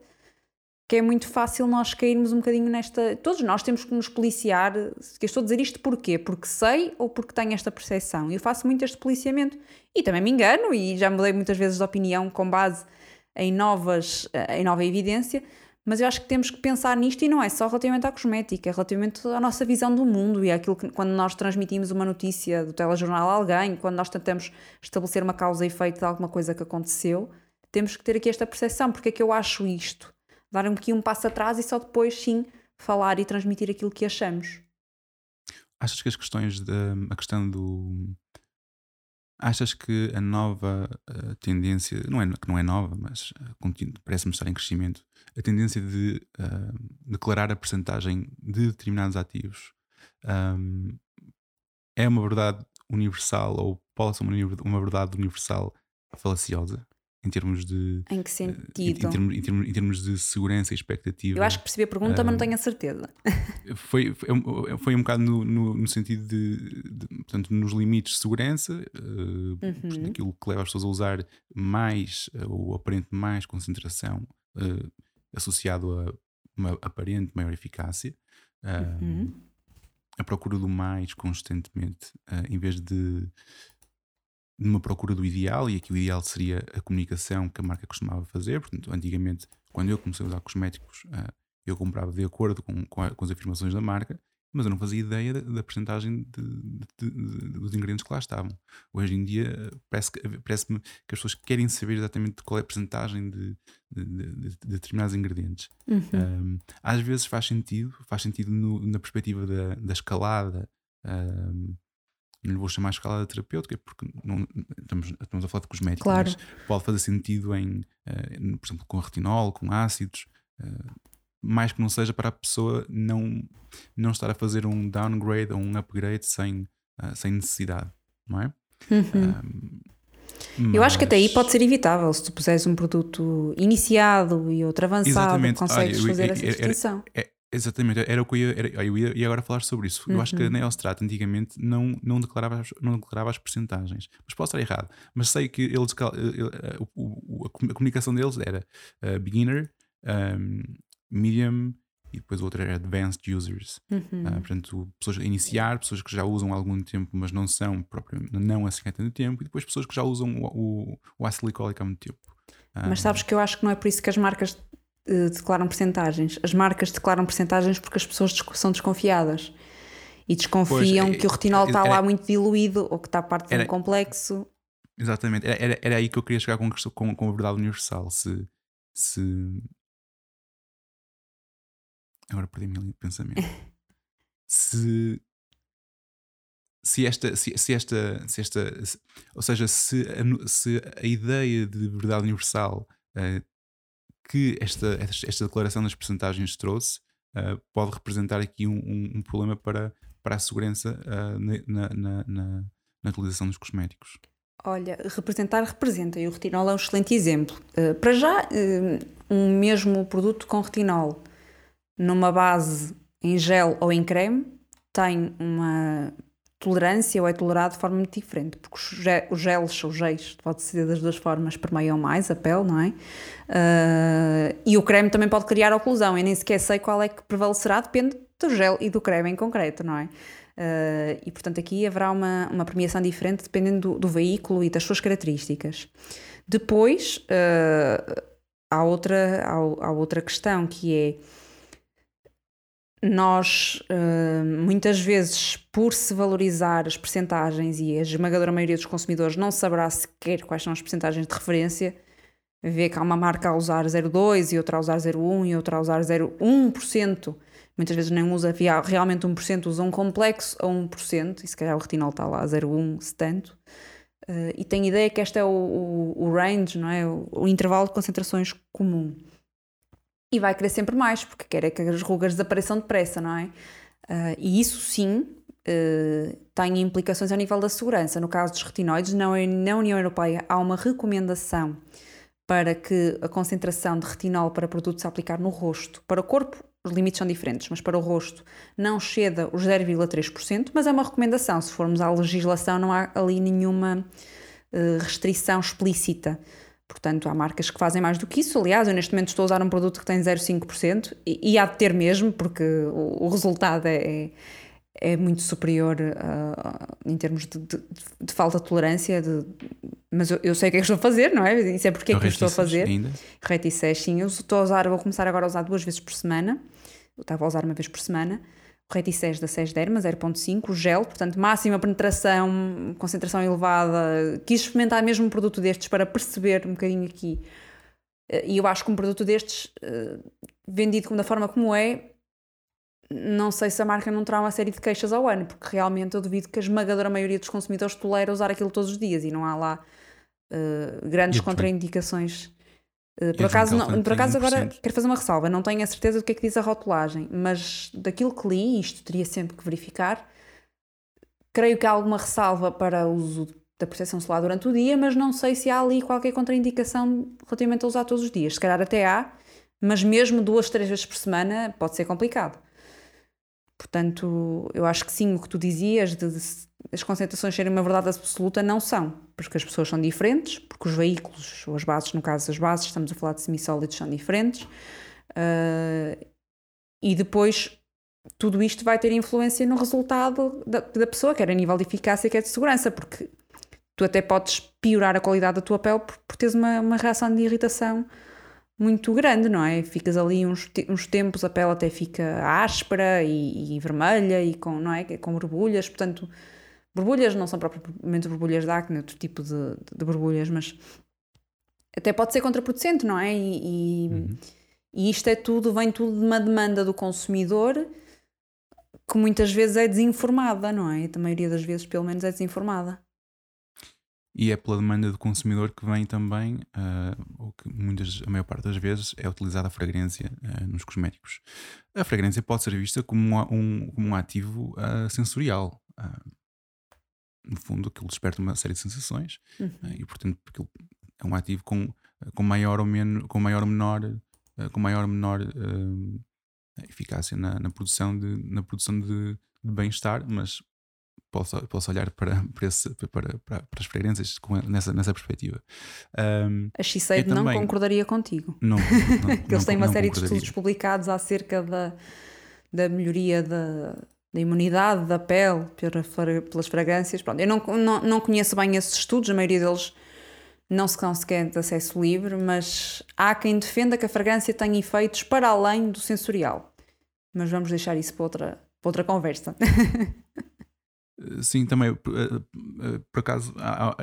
[SPEAKER 1] que é muito fácil nós cairmos um bocadinho nesta. Todos nós temos que nos policiar. Que estou a dizer isto porquê? Porque sei ou porque tenho esta percepção. Eu faço muito este policiamento. E também me engano e já mudei muitas vezes de opinião com base em, novas, em nova evidência, Mas eu acho que temos que pensar nisto e não é só relativamente à cosmética, é relativamente à nossa visão do mundo e àquilo que quando nós transmitimos uma notícia do telejornal a alguém, quando nós tentamos estabelecer uma causa e efeito de alguma coisa que aconteceu, temos que ter aqui esta percepção, porque é que eu acho isto? Dar aqui um passo atrás e só depois sim falar e transmitir aquilo que achamos.
[SPEAKER 2] Achas que as questões de, a questão do Achas que a nova uh, tendência, não é, que não é nova, mas uh, parece-me estar em crescimento, a tendência de uh, declarar a percentagem de determinados ativos um, é uma verdade universal ou pode ser uma, uma verdade universal falaciosa? em termos de.
[SPEAKER 1] Em que sentido?
[SPEAKER 2] Em, termos, em, termos, em, termos, de segurança e expectativa.
[SPEAKER 1] Eu acho que percebi a pergunta, mas não tenho a certeza.
[SPEAKER 2] Foi, foi, foi um bocado no, no, no sentido de, de, Portanto, nos limites de segurança, uh, uhum. aquilo que leva as pessoas a usar mais, uh, ou aparente mais concentração, uh, associado a uma aparente maior eficácia. Uhum. A procura do mais constantemente, em vez de numa procura do ideal, e aqui o ideal seria a comunicação que a marca costumava fazer. Portanto, antigamente, quando eu comecei a usar cosméticos, uh, eu comprava de acordo com, com, a, com, as afirmações da marca, mas eu não fazia ideia da, da porcentagem de, de, de, dos ingredientes que lá estavam. Hoje em dia, parece-me parece que as pessoas querem saber exatamente qual é a porcentagem de, determinados ingredientes. Uhum. Um, às vezes faz sentido, faz sentido no, na perspectiva da, da escalada. Um, não lhe vou chamar escalada terapêutica, porque não, estamos, estamos a falar de cosméticos, claro. mas pode fazer sentido em, uh, por exemplo, com retinol, com ácidos, uh, mais que não seja para a pessoa não, não estar a fazer um downgrade ou um upgrade sem, uh, sem necessidade, não é?
[SPEAKER 1] Uhum. Mas... Eu acho que até aí pode ser evitável se tu puseres um produto iniciado e outro avançado, Exatamente. consegues Olha, fazer eu, essa distinção.
[SPEAKER 2] É, Exatamente, era o que eu ia, era, eu ia, ia agora falar sobre isso. Uhum. Eu acho que a uhum. Neostrat antigamente não, não, declarava, não declarava as percentagens, mas posso estar errado. Mas sei que eles, a, a comunicação deles era uh, beginner, um, medium e depois o outro era advanced users. Uhum. Uh, portanto, pessoas a iniciar, pessoas que já usam há algum tempo, mas não são propriamente, não assim há tanto tempo, e depois pessoas que já usam o, o, o ácido glicólico há muito tempo.
[SPEAKER 1] Mas sabes que eu acho que não é por isso que as marcas uh, declaram percentagens. As marcas declaram percentagens porque as pessoas são desconfiadas e desconfiam pois, que o retinol está lá muito diluído ou que está parte de um complexo.
[SPEAKER 2] Exatamente, era, era, era, aí que eu queria chegar com, com, com a verdade universal. Se, se... Agora perdi-me ali de pensamento. se se esta, se, se, esta, se esta, se, ou seja, se a, se a ideia de verdade universal uh, que esta, esta declaração das percentagens trouxe uh, pode representar aqui um, um, um, problema para, para a segurança uh, na, na, na, na, utilização dos cosméticos.
[SPEAKER 1] Olha, representar representa e o retinol é um excelente exemplo. Uh, para já, um mesmo produto com retinol numa base em gel ou em creme tem uma tolerância ou é tolerado de forma muito diferente, porque os geles ou géis, pode ser das duas formas, permeiam mais a pele, não é? Uh, e o creme também pode criar oclusão, eu nem sequer sei qual é que prevalecerá, depende do gel e do creme em concreto, não é? Uh, e portanto aqui haverá uma, uma premiação diferente dependendo do, do veículo e das suas características. Depois, uh, há, outra, há, há outra questão que é nós uh, muitas vezes, por se valorizar as percentagens e a esmagadora maioria dos consumidores não saberá sequer quais são as percentagens de referência, vê que há uma marca a usar 0,2 e outra a usar 0,1 e outra a usar 0,1%. Muitas vezes nem usa realmente 1%, usa um complexo a 1%, e se calhar o retinol está lá a 0,1 se tanto. Uh, e tem ideia que este é o, o, o range, não é? O intervalo de concentrações comum e vai querer sempre mais, porque quer é que as rugas desapareçam depressa, não é? Uh, e isso sim uh, tem implicações ao nível da segurança. No caso dos retinoides, na, na União Europeia há uma recomendação para que a concentração de retinol para produtos a aplicar no rosto, para o corpo, os limites são diferentes, mas para o rosto não ceda os 0,3%, mas é uma recomendação. Se formos à legislação, não há ali nenhuma uh, restrição explícita. Portanto, há marcas que fazem mais do que isso. Aliás, eu neste momento estou a usar um produto que tem 0,5% e, e há de ter mesmo, porque o, o resultado é, é, é muito superior uh, em termos de, de, de, falta de tolerância, de mas eu, eu sei o que é que estou a fazer, não é? Isso é porque é que eu estou a fazer.
[SPEAKER 2] ainda?
[SPEAKER 1] Reticés, sim. Eu estou a usar, vou começar agora a usar duas vezes por semana. Eu estava a usar uma vez por semana. O Reticés da 6 Derma 0.5, o gel, portanto, máxima penetração, concentração elevada. Quis experimentar mesmo um produto destes para perceber um bocadinho aqui. Eh, E eu acho que um produto destes, eh, vendido como da forma como é, não sei se a marca não terá uma série de queixas ao ano, porque realmente eu duvido que a esmagadora maioria dos consumidores tolera usar aquilo todos os dias e não há lá eh, grandes contraindicações. Eh, por
[SPEAKER 2] a
[SPEAKER 1] acaso, não, por acaso agora
[SPEAKER 2] 31%.
[SPEAKER 1] quero fazer uma ressalva, não tenho a certeza do que é que diz a rotulagem, mas daquilo que li, isto teria sempre que verificar, creio que há alguma ressalva para o uso da proteção solar durante o dia, mas não sei se há ali qualquer contraindicação relativamente a usar todos os dias. Se calhar até há, mas mesmo duas, três vezes por semana pode ser complicado. Portanto, eu acho que sim, o que tu dizias de, de as concentrações serem uma verdade absoluta não são, porque as pessoas são diferentes, porque os veículos, ou as bases, no caso as bases, estamos a falar de semissólidos, são diferentes, ah, e depois tudo isto vai ter influência no resultado da, da pessoa, quer a nível de eficácia, quer de segurança, porque tu até podes piorar a qualidade da tua pele por, por teres uma, uma reação de irritação muito grande, não é? Ficas ali uns, uns tempos, a pele até fica áspera e, e vermelha e com, não é? Com borbulhas, portanto, borbulhas não são propriamente borbulhas de acne, outro tipo de, de borbulhas, mas até pode ser contraproducente, não é? E, e, e isto é tudo, vem tudo de uma demanda do consumidor que muitas vezes é desinformada, não é? A maioria das vezes, pelo menos, é desinformada.
[SPEAKER 2] E é pela demanda do consumidor que vem também, ah, ou que muitas, a maior parte das vezes, é utilizada a fragrância ah, nos cosméticos. A fragrância pode ser vista como um, como um ativo ah, sensorial. Ah, no fundo, aquilo desperta uma série de sensações ah, e, portanto, aquilo é um ativo com, com maior ou menos, com maior ou menor, ah, com maior ou menor ah, eficácia na, na produção de, na produção de, de bem-estar, mas posso, posso olhar para, para, esse- para, para, para as fragrâncias com, nessa, nessa perspectiva. Ahm,
[SPEAKER 1] A Shiseido não
[SPEAKER 2] também.
[SPEAKER 1] concordaria contigo.
[SPEAKER 2] não, não,
[SPEAKER 1] que eles têm
[SPEAKER 2] não
[SPEAKER 1] uma série de estudos publicados acerca da, da melhoria da, da imunidade da pele pelas fragrâncias. Pronto, eu não, não, não conheço bem esses estudos, a maioria deles não se consegue de acesso livre, mas há quem defenda que a fragrância tem efeitos para além do sensorial. Mas vamos deixar isso para outra, para outra conversa.
[SPEAKER 2] Sim, também, por, eh, eh, por acaso, há, há-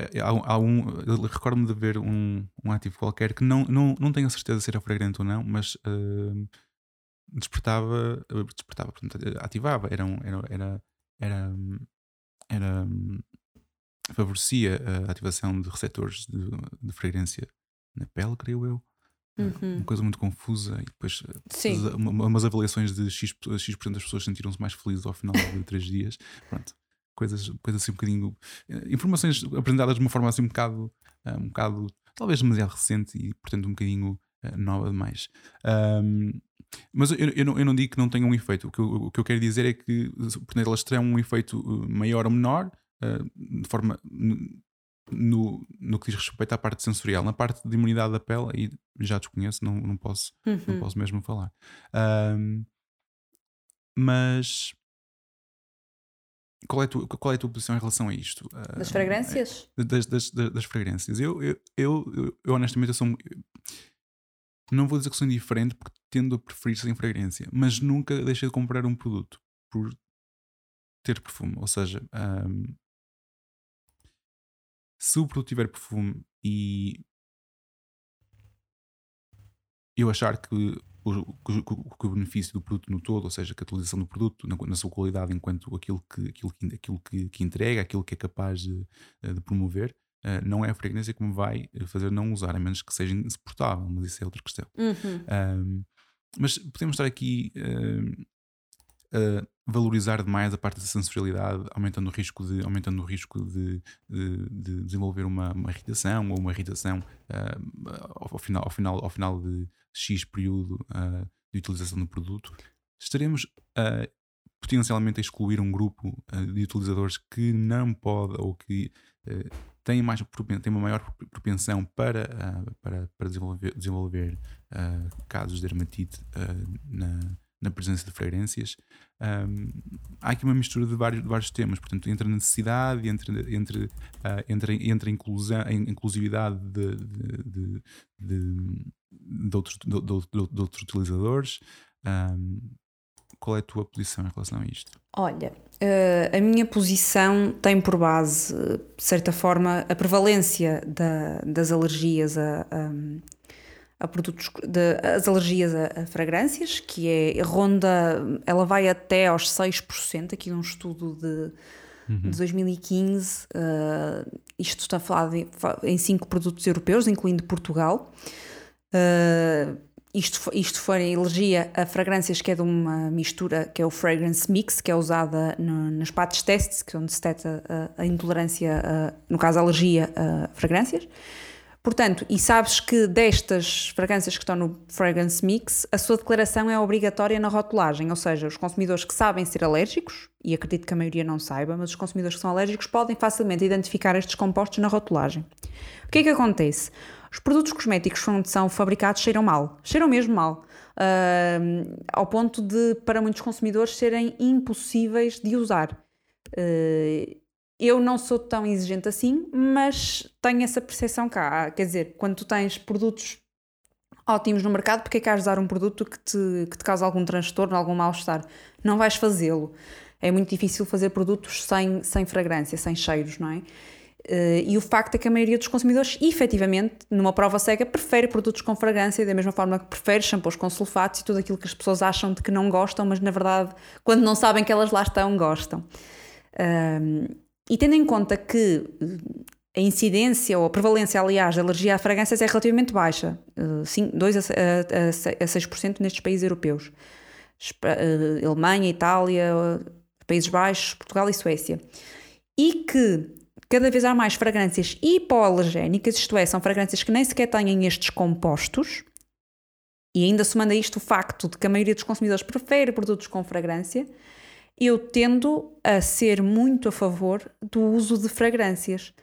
[SPEAKER 2] há- um. Recordo-me de ver um, um ativo qualquer que não, não, não tenho a certeza se era fragrante ou não, mas eh, despertava, eh, despertava, portanto, eh, ativava, era, um- era, era, era, favorecia a ativação de receptores de, de fragrância na pele, creio eu. Uma coisa muito confusa e depois eh,
[SPEAKER 1] Sim.
[SPEAKER 2] umas- uma- umas avaliações de X%, X das pessoas sentiram-se mais felizes ao final de três dias. Pronto. Coisas, coisas assim um bocadinho. eh, Informações apresentadas de uma forma assim um bocado, eh, um bocado talvez demasiado recente e portanto um bocadinho eh, nova demais. Ahm, mas eu, eu, não, eu não digo que não tenha um efeito. O que eu, o que eu quero dizer é que portanto, elas terão um efeito eh, maior ou menor eh, de forma. No, no que diz respeito à parte sensorial, na parte de imunidade da pele, aí já desconheço, não, não, posso, não
[SPEAKER 1] Uhum.
[SPEAKER 2] posso mesmo falar. Mas qual é, a tua, qual é a tua posição em relação a isto?
[SPEAKER 1] Das fragrâncias?
[SPEAKER 2] é, das, das, das, das fragrâncias. Eu, eu, eu, eu- eu, honestamente eu sou. Um- Não vou dizer que sou indiferente porque tendo a preferir sem fragrância, mas nunca deixei de comprar um produto por ter perfume. Ou seja, ahm, se o produto tiver perfume e eu achar que o, que que o benefício do produto no todo, ou seja, que a utilização do produto na, na sua qualidade enquanto aquilo que, aquilo que, aquilo que, que entrega, aquilo que é capaz de, de promover, eh, não é a fragrância que me vai fazer não usar, a menos que seja insuportável, mas isso é outra questão.
[SPEAKER 1] Uhum.
[SPEAKER 2] Um, mas podemos estar aqui a valorizar demais a parte da sensorialidade, aumentando o risco de, aumentando o risco de, de- de desenvolver uma, uma irritação ou uma irritação um, ao, final, ao, final, ao final de X período uh, de utilização do produto. Estaremos uh, potencialmente a excluir um grupo uh, de utilizadores que não pode ou que uh, têm, mais, têm uma maior propensão para, uh, para, para desenvolver, desenvolver uh, casos de dermatite uh, na, na presença de fragrâncias, um, há aqui uma mistura de vários, de vários temas, portanto, entre a necessidade, entre, entre, uh, entre, entre a, inclusão, a inclusividade de, de, de, de, de outros, de, de, outros utilizadores. Um, qual é a tua posição em relação a isto?
[SPEAKER 1] Olha, uh, a minha posição tem por base, de certa forma, a prevalência da, das alergias a, a a produtos de, as alergias a, a, fragrâncias, que é ronda, ela vai até aos 6%, aqui um estudo de, uhum. de 2015, uh, isto está falado em, em cinco produtos europeus, incluindo Portugal. Uh, isto, isto foi alergia a fragrâncias que é de uma mistura que é o Fragrance Mix, que é usada no, nos patch tests, que é onde se detecta a, a intolerância, a, no caso a alergia a fragrâncias. Portanto, e sabes que destas fragrâncias que estão no Fragrance Mix, a sua declaração é obrigatória na rotulagem, ou seja, os consumidores que sabem ser alérgicos, e acredito que a maioria não saiba, mas os consumidores que são alérgicos podem facilmente identificar estes compostos na rotulagem. O que é que acontece? Os produtos cosméticos que são fabricados cheiram mal, cheiram mesmo mal, uh, ao ponto de, para muitos consumidores, serem impossíveis de usar. Uh, eu não sou tão exigente assim, mas tenho essa percepção cá. Quer dizer, quando tu tens produtos ótimos no mercado, porque é que has usar um produto que te, que te causa algum transtorno, algum mal-estar? Não vais fazê-lo. É muito difícil fazer produtos sem, sem fragrância, sem cheiros, não é? Uh, e o facto é que a maioria dos consumidores, efetivamente, numa prova cega, prefere produtos com fragrância, da mesma forma que prefere shampoos com sulfatos e tudo aquilo que as pessoas acham de que não gostam, mas na verdade, quando não sabem que elas lá estão, gostam. E tendo em conta que eh, a incidência ou a prevalência, aliás, de alergia a fragrâncias é relativamente baixa, 2 a 6% nestes países europeus. Eh, Alemanha, Itália, Países Baixos, Portugal e Suécia. E que cada vez há mais fragrâncias hipoalergénicas, isto é, são fragrâncias que nem sequer têm estes compostos, e ainda somando a isto o facto de que a maioria dos consumidores prefere produtos com fragrância, eu tendo a ser muito a favor do uso de fragrâncias,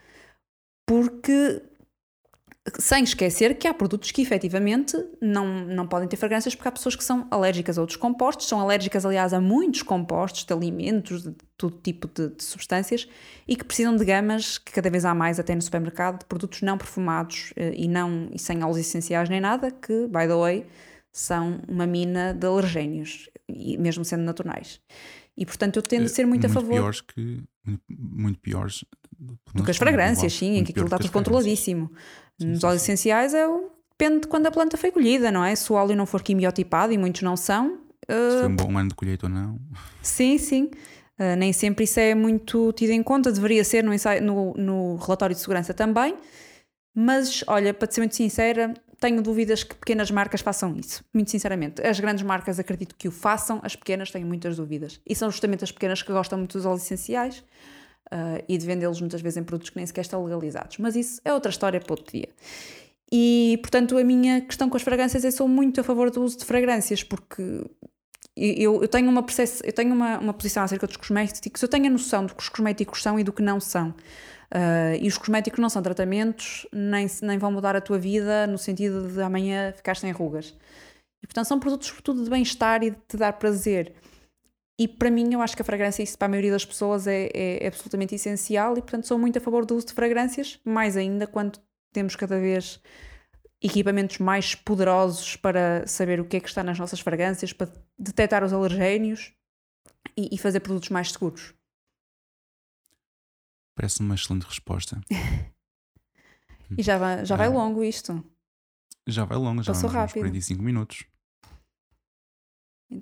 [SPEAKER 1] porque sem esquecer que há produtos que efetivamente não, não podem ter fragrâncias porque há pessoas que são alérgicas a outros compostos, são alérgicas, aliás, a muitos compostos de alimentos, de todo tipo de, de substâncias e que precisam de gamas que cada vez há mais até no supermercado de produtos não perfumados eh, e, não, e sem óleos essenciais nem nada, que, by the way, são uma mina de alergénios, mesmo sendo naturais. E portanto eu tendo a ser muito,
[SPEAKER 2] muito
[SPEAKER 1] a favor.
[SPEAKER 2] Piores que, muito piores
[SPEAKER 1] do que as fragrâncias, sim, em que aquilo está tudo controladíssimo. Sim, Nos óleos essenciais é o, depende de quando a planta foi colhida, não é? Se o óleo não for quimiotipado, e muitos não são.
[SPEAKER 2] Uh, se foi um bom ano de colheita ou não.
[SPEAKER 1] Sim, sim. Uh, nem sempre isso é muito tido em conta, deveria ser no, ensaio, no, no relatório de segurança também. Mas, olha, para ser muito sincera, tenho dúvidas que pequenas marcas façam isso, muito sinceramente. As grandes marcas acredito que o façam, as pequenas tenho muitas dúvidas. E são justamente as pequenas que gostam muito dos óleos essenciais uh, e de vendê-los muitas vezes em produtos que nem sequer estão legalizados. Mas isso é outra história para outro dia. E, portanto, a minha questão com as fragrâncias é sou muito a favor do uso de fragrâncias, porque eu, eu tenho, uma, eu tenho uma, uma posição acerca dos cosméticos, eu tenho a noção do que os cosméticos são e do que não são. Uh, e os cosméticos não são tratamentos, nem, nem vão mudar a tua vida no sentido de amanhã ficar sem rugas. E portanto são produtos sobretudo de bem-estar e de te dar prazer. E para mim, eu acho que a fragrância, isso para a maioria das pessoas, é, é, absolutamente essencial e, portanto, sou muito a favor do uso de fragrâncias, mais ainda quando temos cada vez equipamentos mais poderosos para saber o que é que está nas nossas fragrâncias, para detectar os alergénios e, e fazer produtos mais seguros.
[SPEAKER 2] Parece uma excelente resposta.
[SPEAKER 1] e já vai, já vai ah, longo isto.
[SPEAKER 2] Já vai longo, já
[SPEAKER 1] Passou rápido.
[SPEAKER 2] 45 minutos.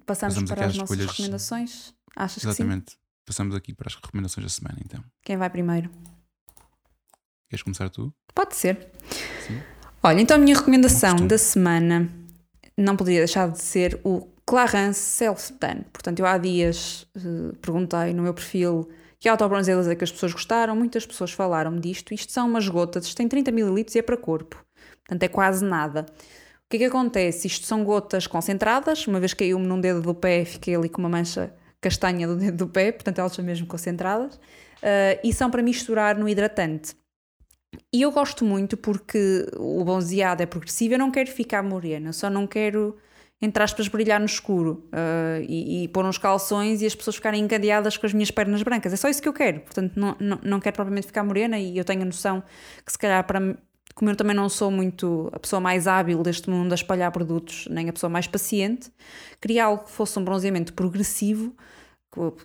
[SPEAKER 1] Passamos, Passamos para as nossas escolhas... recomendações? Achas
[SPEAKER 2] Exatamente.
[SPEAKER 1] que sim?
[SPEAKER 2] Passamos aqui para as recomendações da semana, então.
[SPEAKER 1] Quem vai primeiro?
[SPEAKER 2] Queres começar tu?
[SPEAKER 1] Pode ser. Sim. Olha, então a minha recomendação da semana não poderia deixar de ser o Clarence Self-Tan. Portanto, eu há dias uh, perguntei no meu perfil que autobronzelas é que as pessoas gostaram, muitas pessoas falaram disto. Isto são umas gotas, isto tem 30 ml e é para corpo, portanto é quase nada. O que é que acontece? Isto são gotas concentradas, uma vez caiu-me num dedo do pé, fiquei ali com uma mancha castanha do dedo do pé, portanto elas são mesmo concentradas, uh, e são para misturar no hidratante. E eu gosto muito porque o bronzeado é progressivo, eu não quero ficar morena, só não quero entre aspas, brilhar no escuro uh, e, e, pôr uns calções e as pessoas ficarem encadeadas com as minhas pernas brancas. É só isso que eu quero. Portanto, não, não, não quero propriamente ficar morena e eu tenho a noção que, se calhar, para como eu também não sou muito a pessoa mais hábil deste mundo a espalhar produtos, nem a pessoa mais paciente, queria algo que fosse um bronzeamento progressivo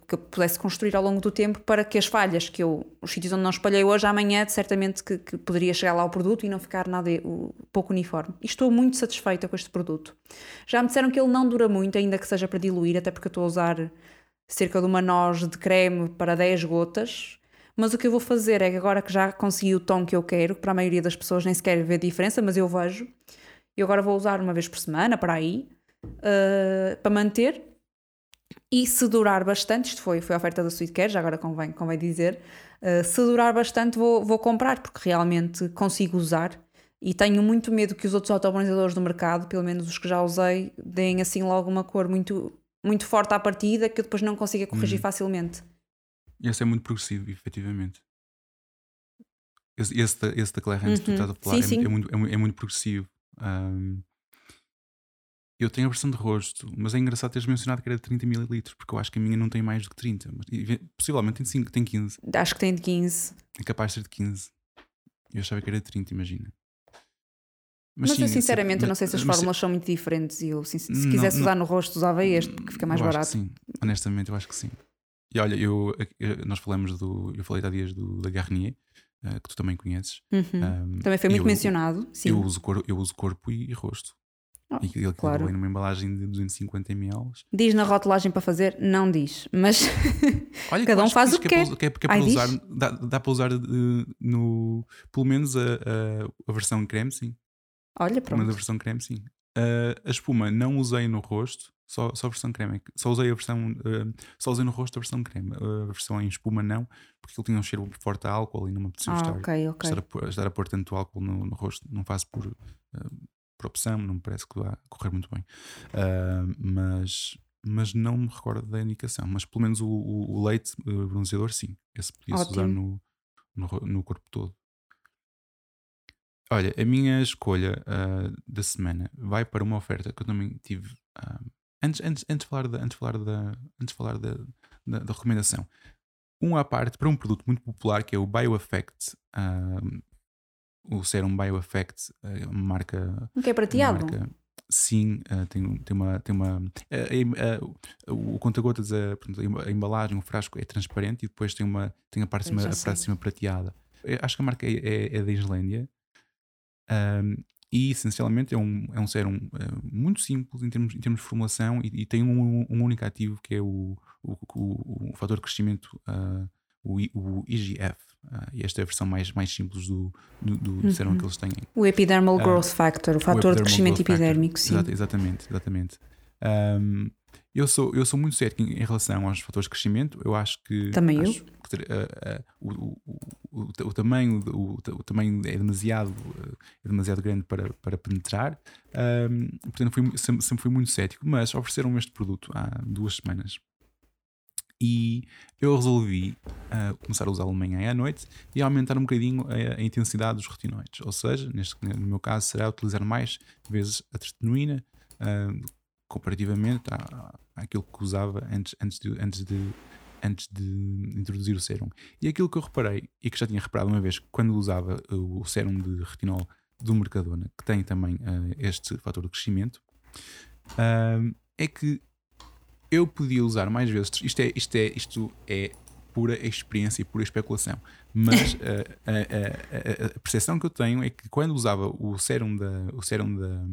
[SPEAKER 1] que eu pudesse construir ao longo do tempo para que as falhas que eu, os sítios onde não espalhei hoje, amanhã, certamente que, que poderia chegar lá o produto e não ficar nada o, pouco uniforme. E estou muito satisfeita com este produto. Já me disseram que ele não dura muito, ainda que seja para diluir, até porque eu estou a usar cerca de uma noz de creme para 10 gotas. Mas o que eu vou fazer é que agora que já consegui o tom que eu quero, que para a maioria das pessoas nem sequer vê diferença, mas eu vejo, e agora vou usar uma vez por semana, para aí, uh, para manter e se durar bastante, isto foi, foi a oferta da Sweet Care, já agora convém, convém dizer, uh, se durar bastante vou, vou comprar, porque realmente consigo usar e tenho muito medo que os outros autobronzeadores do mercado, pelo menos os que já usei, deem assim logo uma cor muito, muito forte à partida que eu depois não consiga corrigir hum. facilmente.
[SPEAKER 2] Esse é muito progressivo, efetivamente. Esse, esse, da, esse da Claire Hans uhum. que tu estás a falar sim, é, sim. É, muito, é, muito progressivo. Um, eu tenho a versão de rosto, mas é engraçado teres mencionado que era de 30 ml, porque eu acho que a minha não tem mais do que 30. Mas, possivelmente tem, 5, tem 15.
[SPEAKER 1] Acho que tem de 15.
[SPEAKER 2] É capaz de ser de 15. Eu achava que era de 30, imagina.
[SPEAKER 1] Mas, mas sim, eu sinceramente mas, não sei se as fórmulas são muito diferentes. E eu, se, se não, quisesse não, usar no rosto, usava este, porque fica mais barato.
[SPEAKER 2] sim, honestamente, eu acho que sim. E olha, eu, nós falamos do. Eu falei há dias do, da Garnier, uh, que tu também conheces.
[SPEAKER 1] Uhum. Um, também foi muito eu, mencionado. Sim.
[SPEAKER 2] Eu uso, cor, eu uso corpo e, e rosto. Oh, e ele claro. numa embalagem de 250 ml.
[SPEAKER 1] Diz na rotulagem para fazer? Não diz, mas Olha, cada um faz o que,
[SPEAKER 2] que
[SPEAKER 1] quer.
[SPEAKER 2] É, que é, que é para usar, dá, dá, para usar uh, no, pelo menos a, a, a, versão creme, sim.
[SPEAKER 1] Olha, pronto. Pelo menos
[SPEAKER 2] a versão creme, sim. Uh, a espuma não usei no rosto, só, só a versão creme. Só usei a versão, uh, só usei no rosto a versão creme. A versão em espuma não, porque ele tinha um cheiro forte a álcool e não me apeteceu
[SPEAKER 1] ah,
[SPEAKER 2] estar,
[SPEAKER 1] okay, okay.
[SPEAKER 2] estar, a, pôr, estar a pôr tanto álcool no, no rosto. Não faço por. Uh, por opção, não me parece que vá correr muito bem. Mas, mas não me recordo da indicação. Mas pelo menos o, o, o leite bronzeador, sim. Esse podia-se usar no, no, no, corpo todo. Olha, a minha escolha uh, da semana vai para uma oferta que eu também tive. Uh, antes, antes, antes de falar, da, antes de falar, da, antes de falar da, da, da recomendação, um à parte para um produto muito popular que é o BioEffect uh, o Serum Bioeffect, uma marca.
[SPEAKER 1] Um que é prateado? Marca,
[SPEAKER 2] sim, uh, tem, tem uma. Tem uma uh, uh, o conta-gotas, a, a embalagem, o frasco é transparente e depois tem, uma, tem a parte cima, a parte de cima prateada. Eu acho que a marca é, é, é da Islândia. Um, e essencialmente é um, é um sérum muito simples em termos, em termos de formulação e, e tem um, um, único ativo que é o, o, o, o fator de crescimento, o, o IGF. Uh, e esta é a versão mais, mais simples do, do, do, uhum. serum que eles têm.
[SPEAKER 1] O Epidermal uh, Growth Factor, o fator de crescimento epidérmico, sim.
[SPEAKER 2] exatamente, exatamente. Um, eu, sou, eu sou muito cético em, relação aos fatores de crescimento. Eu acho que.
[SPEAKER 1] Também
[SPEAKER 2] acho
[SPEAKER 1] eu.
[SPEAKER 2] Que, uh, o, o, o, o, tamanho, o, o tamanho é demasiado, é demasiado grande para, para penetrar. Um, portanto, fui, sempre, sempre fui muito cético. Mas ofereceram este produto há duas semanas e eu resolvi uh, começar a usá-lo amanhã e à noite e aumentar um bocadinho a, a, intensidade dos retinoides. Ou seja, neste, no meu caso, será utilizar mais vezes a tretinoína uh, comparativamente à, àquilo que usava antes, antes, de, antes, de, antes de introduzir o sérum. E aquilo que eu reparei, e que já tinha reparado uma vez quando usava o sérum de retinol do Mercadona, que tem também uh, este fator de crescimento, é que eu podia usar mais vezes. Isto é, isto é, isto é pura experiência e pura especulação. Mas a, a, a, a, percepção que eu tenho é que quando usava o sérum, da, o sérum da,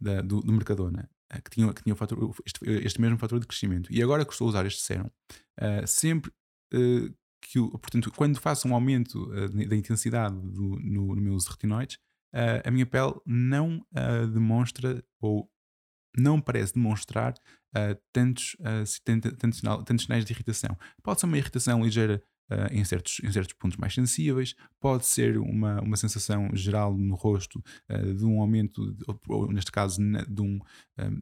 [SPEAKER 2] da do, do, Mercadona, eh, que tinha, que tinha fator, este, este, mesmo fator de crescimento, e agora que estou a usar este sérum, uh, sempre uh, que, portanto, quando faço um aumento uh, da intensidade do, no, no meus retinoides, a minha pele não demonstra ou não parece demonstrar tantos, tantos, tantos, sinais de irritação. Pode ser uma irritação ligeira uh, em, certos, em certos pontos mais sensíveis, pode ser uma, uma sensação geral no rosto de um aumento, ou, ou neste caso, de um,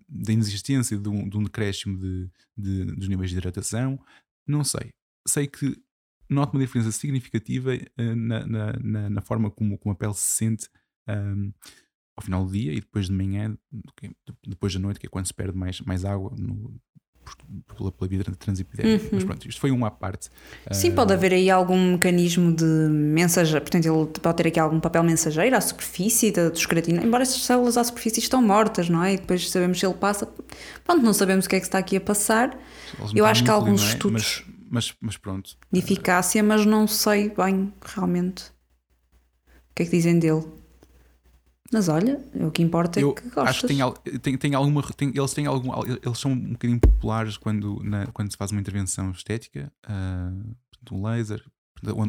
[SPEAKER 2] da inexistência de um, de um decréscimo de, de, dos níveis de hidratação. Não sei. Sei que noto uma diferença significativa na, na, na, na, forma como, como a pele se sente. Um, ao final do dia e depois de manhã, depois da noite, que é quando se perde mais, mais água no, pela, pela vida transepidémica. Uhum. Mas pronto, isto foi uma à parte.
[SPEAKER 1] Sim, uh, pode haver aí algum mecanismo de mensageiro, portanto, ele pode ter aqui algum papel mensageiro à superfície dos creatina, embora estas células à superfície estão mortas, não é? E depois sabemos se ele passa. Pronto, não sabemos o que é que está aqui a passar. Eu acho que há alguns é? estudos.
[SPEAKER 2] Mas, mas, mas, pronto.
[SPEAKER 1] De eficácia, mas não sei bem realmente o que é que dizem dele. Mas olha, o que importa é eu que gostas. Acho que
[SPEAKER 2] tem, tem, tem alguma. Tem, eles têm algum. Eles são um bocadinho populares quando, na, quando se faz uma intervenção estética, uh, um laser.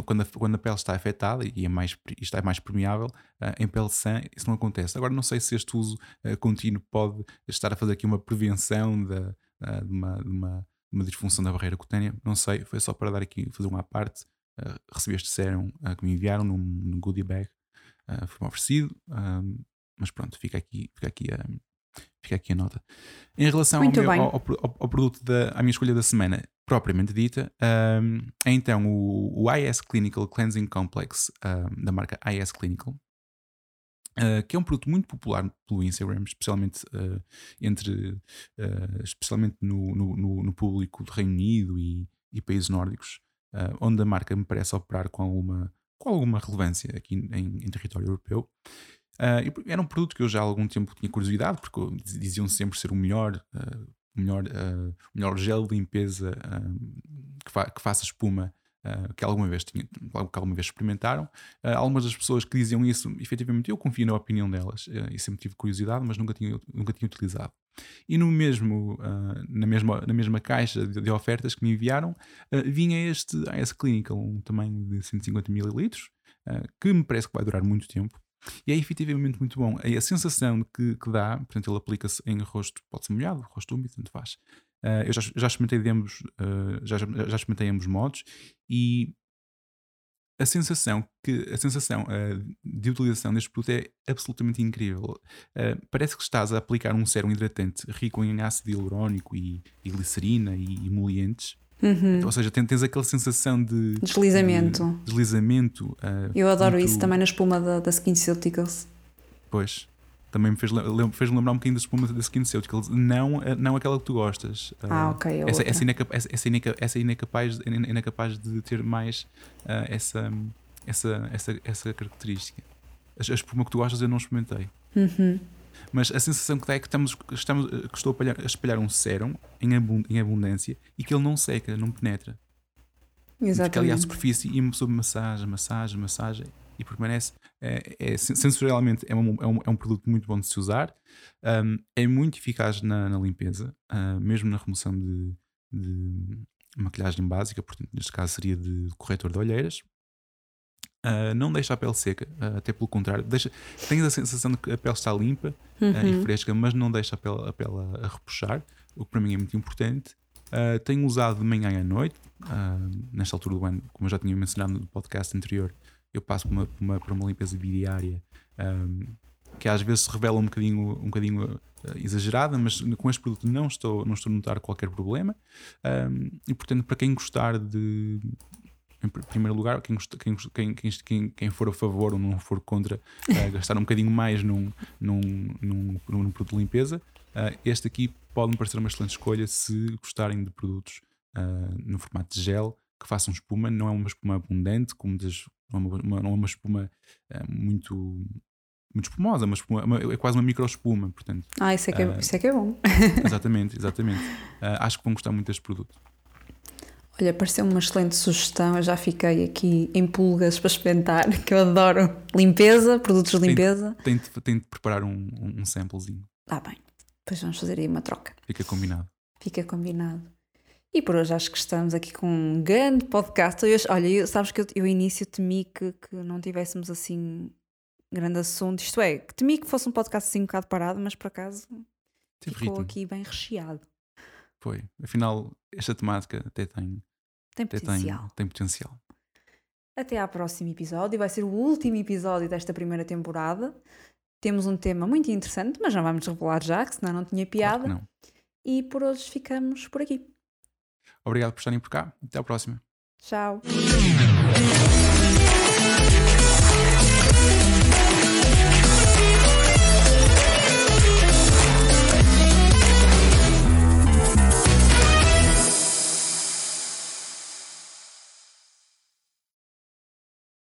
[SPEAKER 2] Quando, a, quando a pele está afetada e é mais, está mais permeável, uh, em pele sã, isso não acontece. Agora, não sei se este uso uh, contínuo pode estar a fazer aqui uma prevenção de, uh, de, uma, de, uma, uma, disfunção da barreira cutânea. Não sei, foi só para dar aqui, fazer uma parte. recebi este sérum que me enviaram num, num goodie bag uh, foi-me oferecido, um, mas pronto, fica aqui, fica aqui a. Fica aqui a nota. Em relação ao, meu, ao, ao, ao, produto da à minha escolha da semana, propriamente dita, um, é então o, o, IS Clinical Cleansing Complex um, da marca IS Clinical, Uh, que é um produto muito popular pelo Instagram, especialmente uh, entre uh, especialmente no, no, no, público do Reino Unido e, e países nórdicos, onde a marca me parece operar com alguma com alguma relevância aqui em, em território europeu. Uh, era um produto que eu já há algum tempo tinha curiosidade, porque diziam sempre ser o melhor, uh, melhor, uh, melhor gel de limpeza que, fa que, faça espuma que alguma vez tinha, que alguma vez experimentaram. algumas das pessoas que diziam isso, efetivamente, eu confio na opinião delas e sempre tive curiosidade, mas nunca tinha, nunca tinha utilizado. E no mesmo, uh, na, mesma, na mesma caixa de, de ofertas que me enviaram, uh, vinha este AS Clinical, um tamanho de 150 ml, uh, que me parece que vai durar muito tempo. E é efetivamente muito bom. E a sensação que, que dá, portanto, ele aplica-se em rosto, pode ser molhado, rosto úmido, tanto faz. Eu já, já experimentei de ambos, já, já experimentei ambos modos e a sensação que a sensação uh, de utilização deste produto é absolutamente incrível. Uh, parece que estás a aplicar um sérum hidratante rico em ácido hialurónico e, e glicerina e emolientes. Uhum. Ou seja, tens, tens aquela sensação de
[SPEAKER 1] deslizamento.
[SPEAKER 2] De deslizamento uh,
[SPEAKER 1] Eu adoro muito... isso também na espuma da, da SkinCeuticals.
[SPEAKER 2] Pois também me fez, fez lembrar um bocadinho da espuma da SkinCeuticals, não, não aquela que tu gostas.
[SPEAKER 1] Ah, ok.
[SPEAKER 2] Essa, essa, essa, essa, essa incapaz, incapaz de ter mais uh, essa, essa, essa, essa característica. A, a espuma que tu gostas eu não experimentei.
[SPEAKER 1] Uhum.
[SPEAKER 2] Mas a sensação que dá é que, estamos, estamos, que estou a espalhar, a espalhar um sérum em, abund, em abundância e que ele não seca, não penetra.
[SPEAKER 1] Exatamente.
[SPEAKER 2] Fica ali à superfície e pessoa massagem, massagem, massagem e permanece. É, é, sensorialmente é um, é, um, é um produto muito bom de se usar, um, é muito eficaz na, na limpeza, uh, mesmo na remoção de, de, maquilhagem básica, portanto, neste caso seria de corretor de olheiras. Uh, não deixa a pele seca, uh, até pelo contrário, deixa, tens a sensação de que a pele está limpa uhum. e fresca, mas não deixa a pele, a, pele a, a repuxar, o que para mim é muito importante. Uh, tenho usado de manhã à noite, uh, nesta altura do ano, como eu já tinha mencionado no podcast anterior, eu passo por uma, por uma, por uma limpeza bidiária um, que às vezes se revela um bocadinho, um bocadinho uh, exagerada, mas com este produto não estou, não estou a notar qualquer problema. Um, e portanto, para quem gostar de. Em primeiro lugar, quem, quem, quem, quem for a favor ou não for contra uh, gastar um bocadinho mais num, num, num, num produto de limpeza, uh, este aqui pode me parecer uma excelente escolha se gostarem de produtos no formato de gel que façam espuma. Não é uma espuma abundante, como das, não é uma, uma, não é uma espuma uh, muito, muito espumosa, uma espuma, uma, é quase uma micro espuma, portanto.
[SPEAKER 1] Ah, isso é que é, uh, isso é, que é bom.
[SPEAKER 2] exatamente, exatamente. Uh, acho que vão gostar muito deste produto.
[SPEAKER 1] Olha, pareceu uma excelente sugestão. Eu já fiquei aqui em pulgas para experimentar, que eu adoro limpeza, produtos de limpeza.
[SPEAKER 2] Tem de preparar um, um, um samplezinho.
[SPEAKER 1] Ah, bem. Depois vamos fazer aí uma troca.
[SPEAKER 2] Fica combinado.
[SPEAKER 1] Fica combinado. E por hoje acho que estamos aqui com um grande podcast. Eu, olha, sabes que eu, eu início temi que, que não tivéssemos assim grande assunto. Isto é, que temi que fosse um podcast assim um bocado parado, mas por acaso Teve ficou ritmo. aqui bem recheado.
[SPEAKER 2] Foi. Afinal, esta temática até tem,
[SPEAKER 1] tem potencial.
[SPEAKER 2] Tem, tem potencial.
[SPEAKER 1] Até ao próximo episódio. Vai ser o último episódio desta primeira temporada. Temos um tema muito interessante, mas não vamos revelar já, que senão não tinha piada.
[SPEAKER 2] Claro não.
[SPEAKER 1] E por hoje ficamos por aqui.
[SPEAKER 2] Obrigado por estarem por cá. Até à próxima.
[SPEAKER 1] Tchau.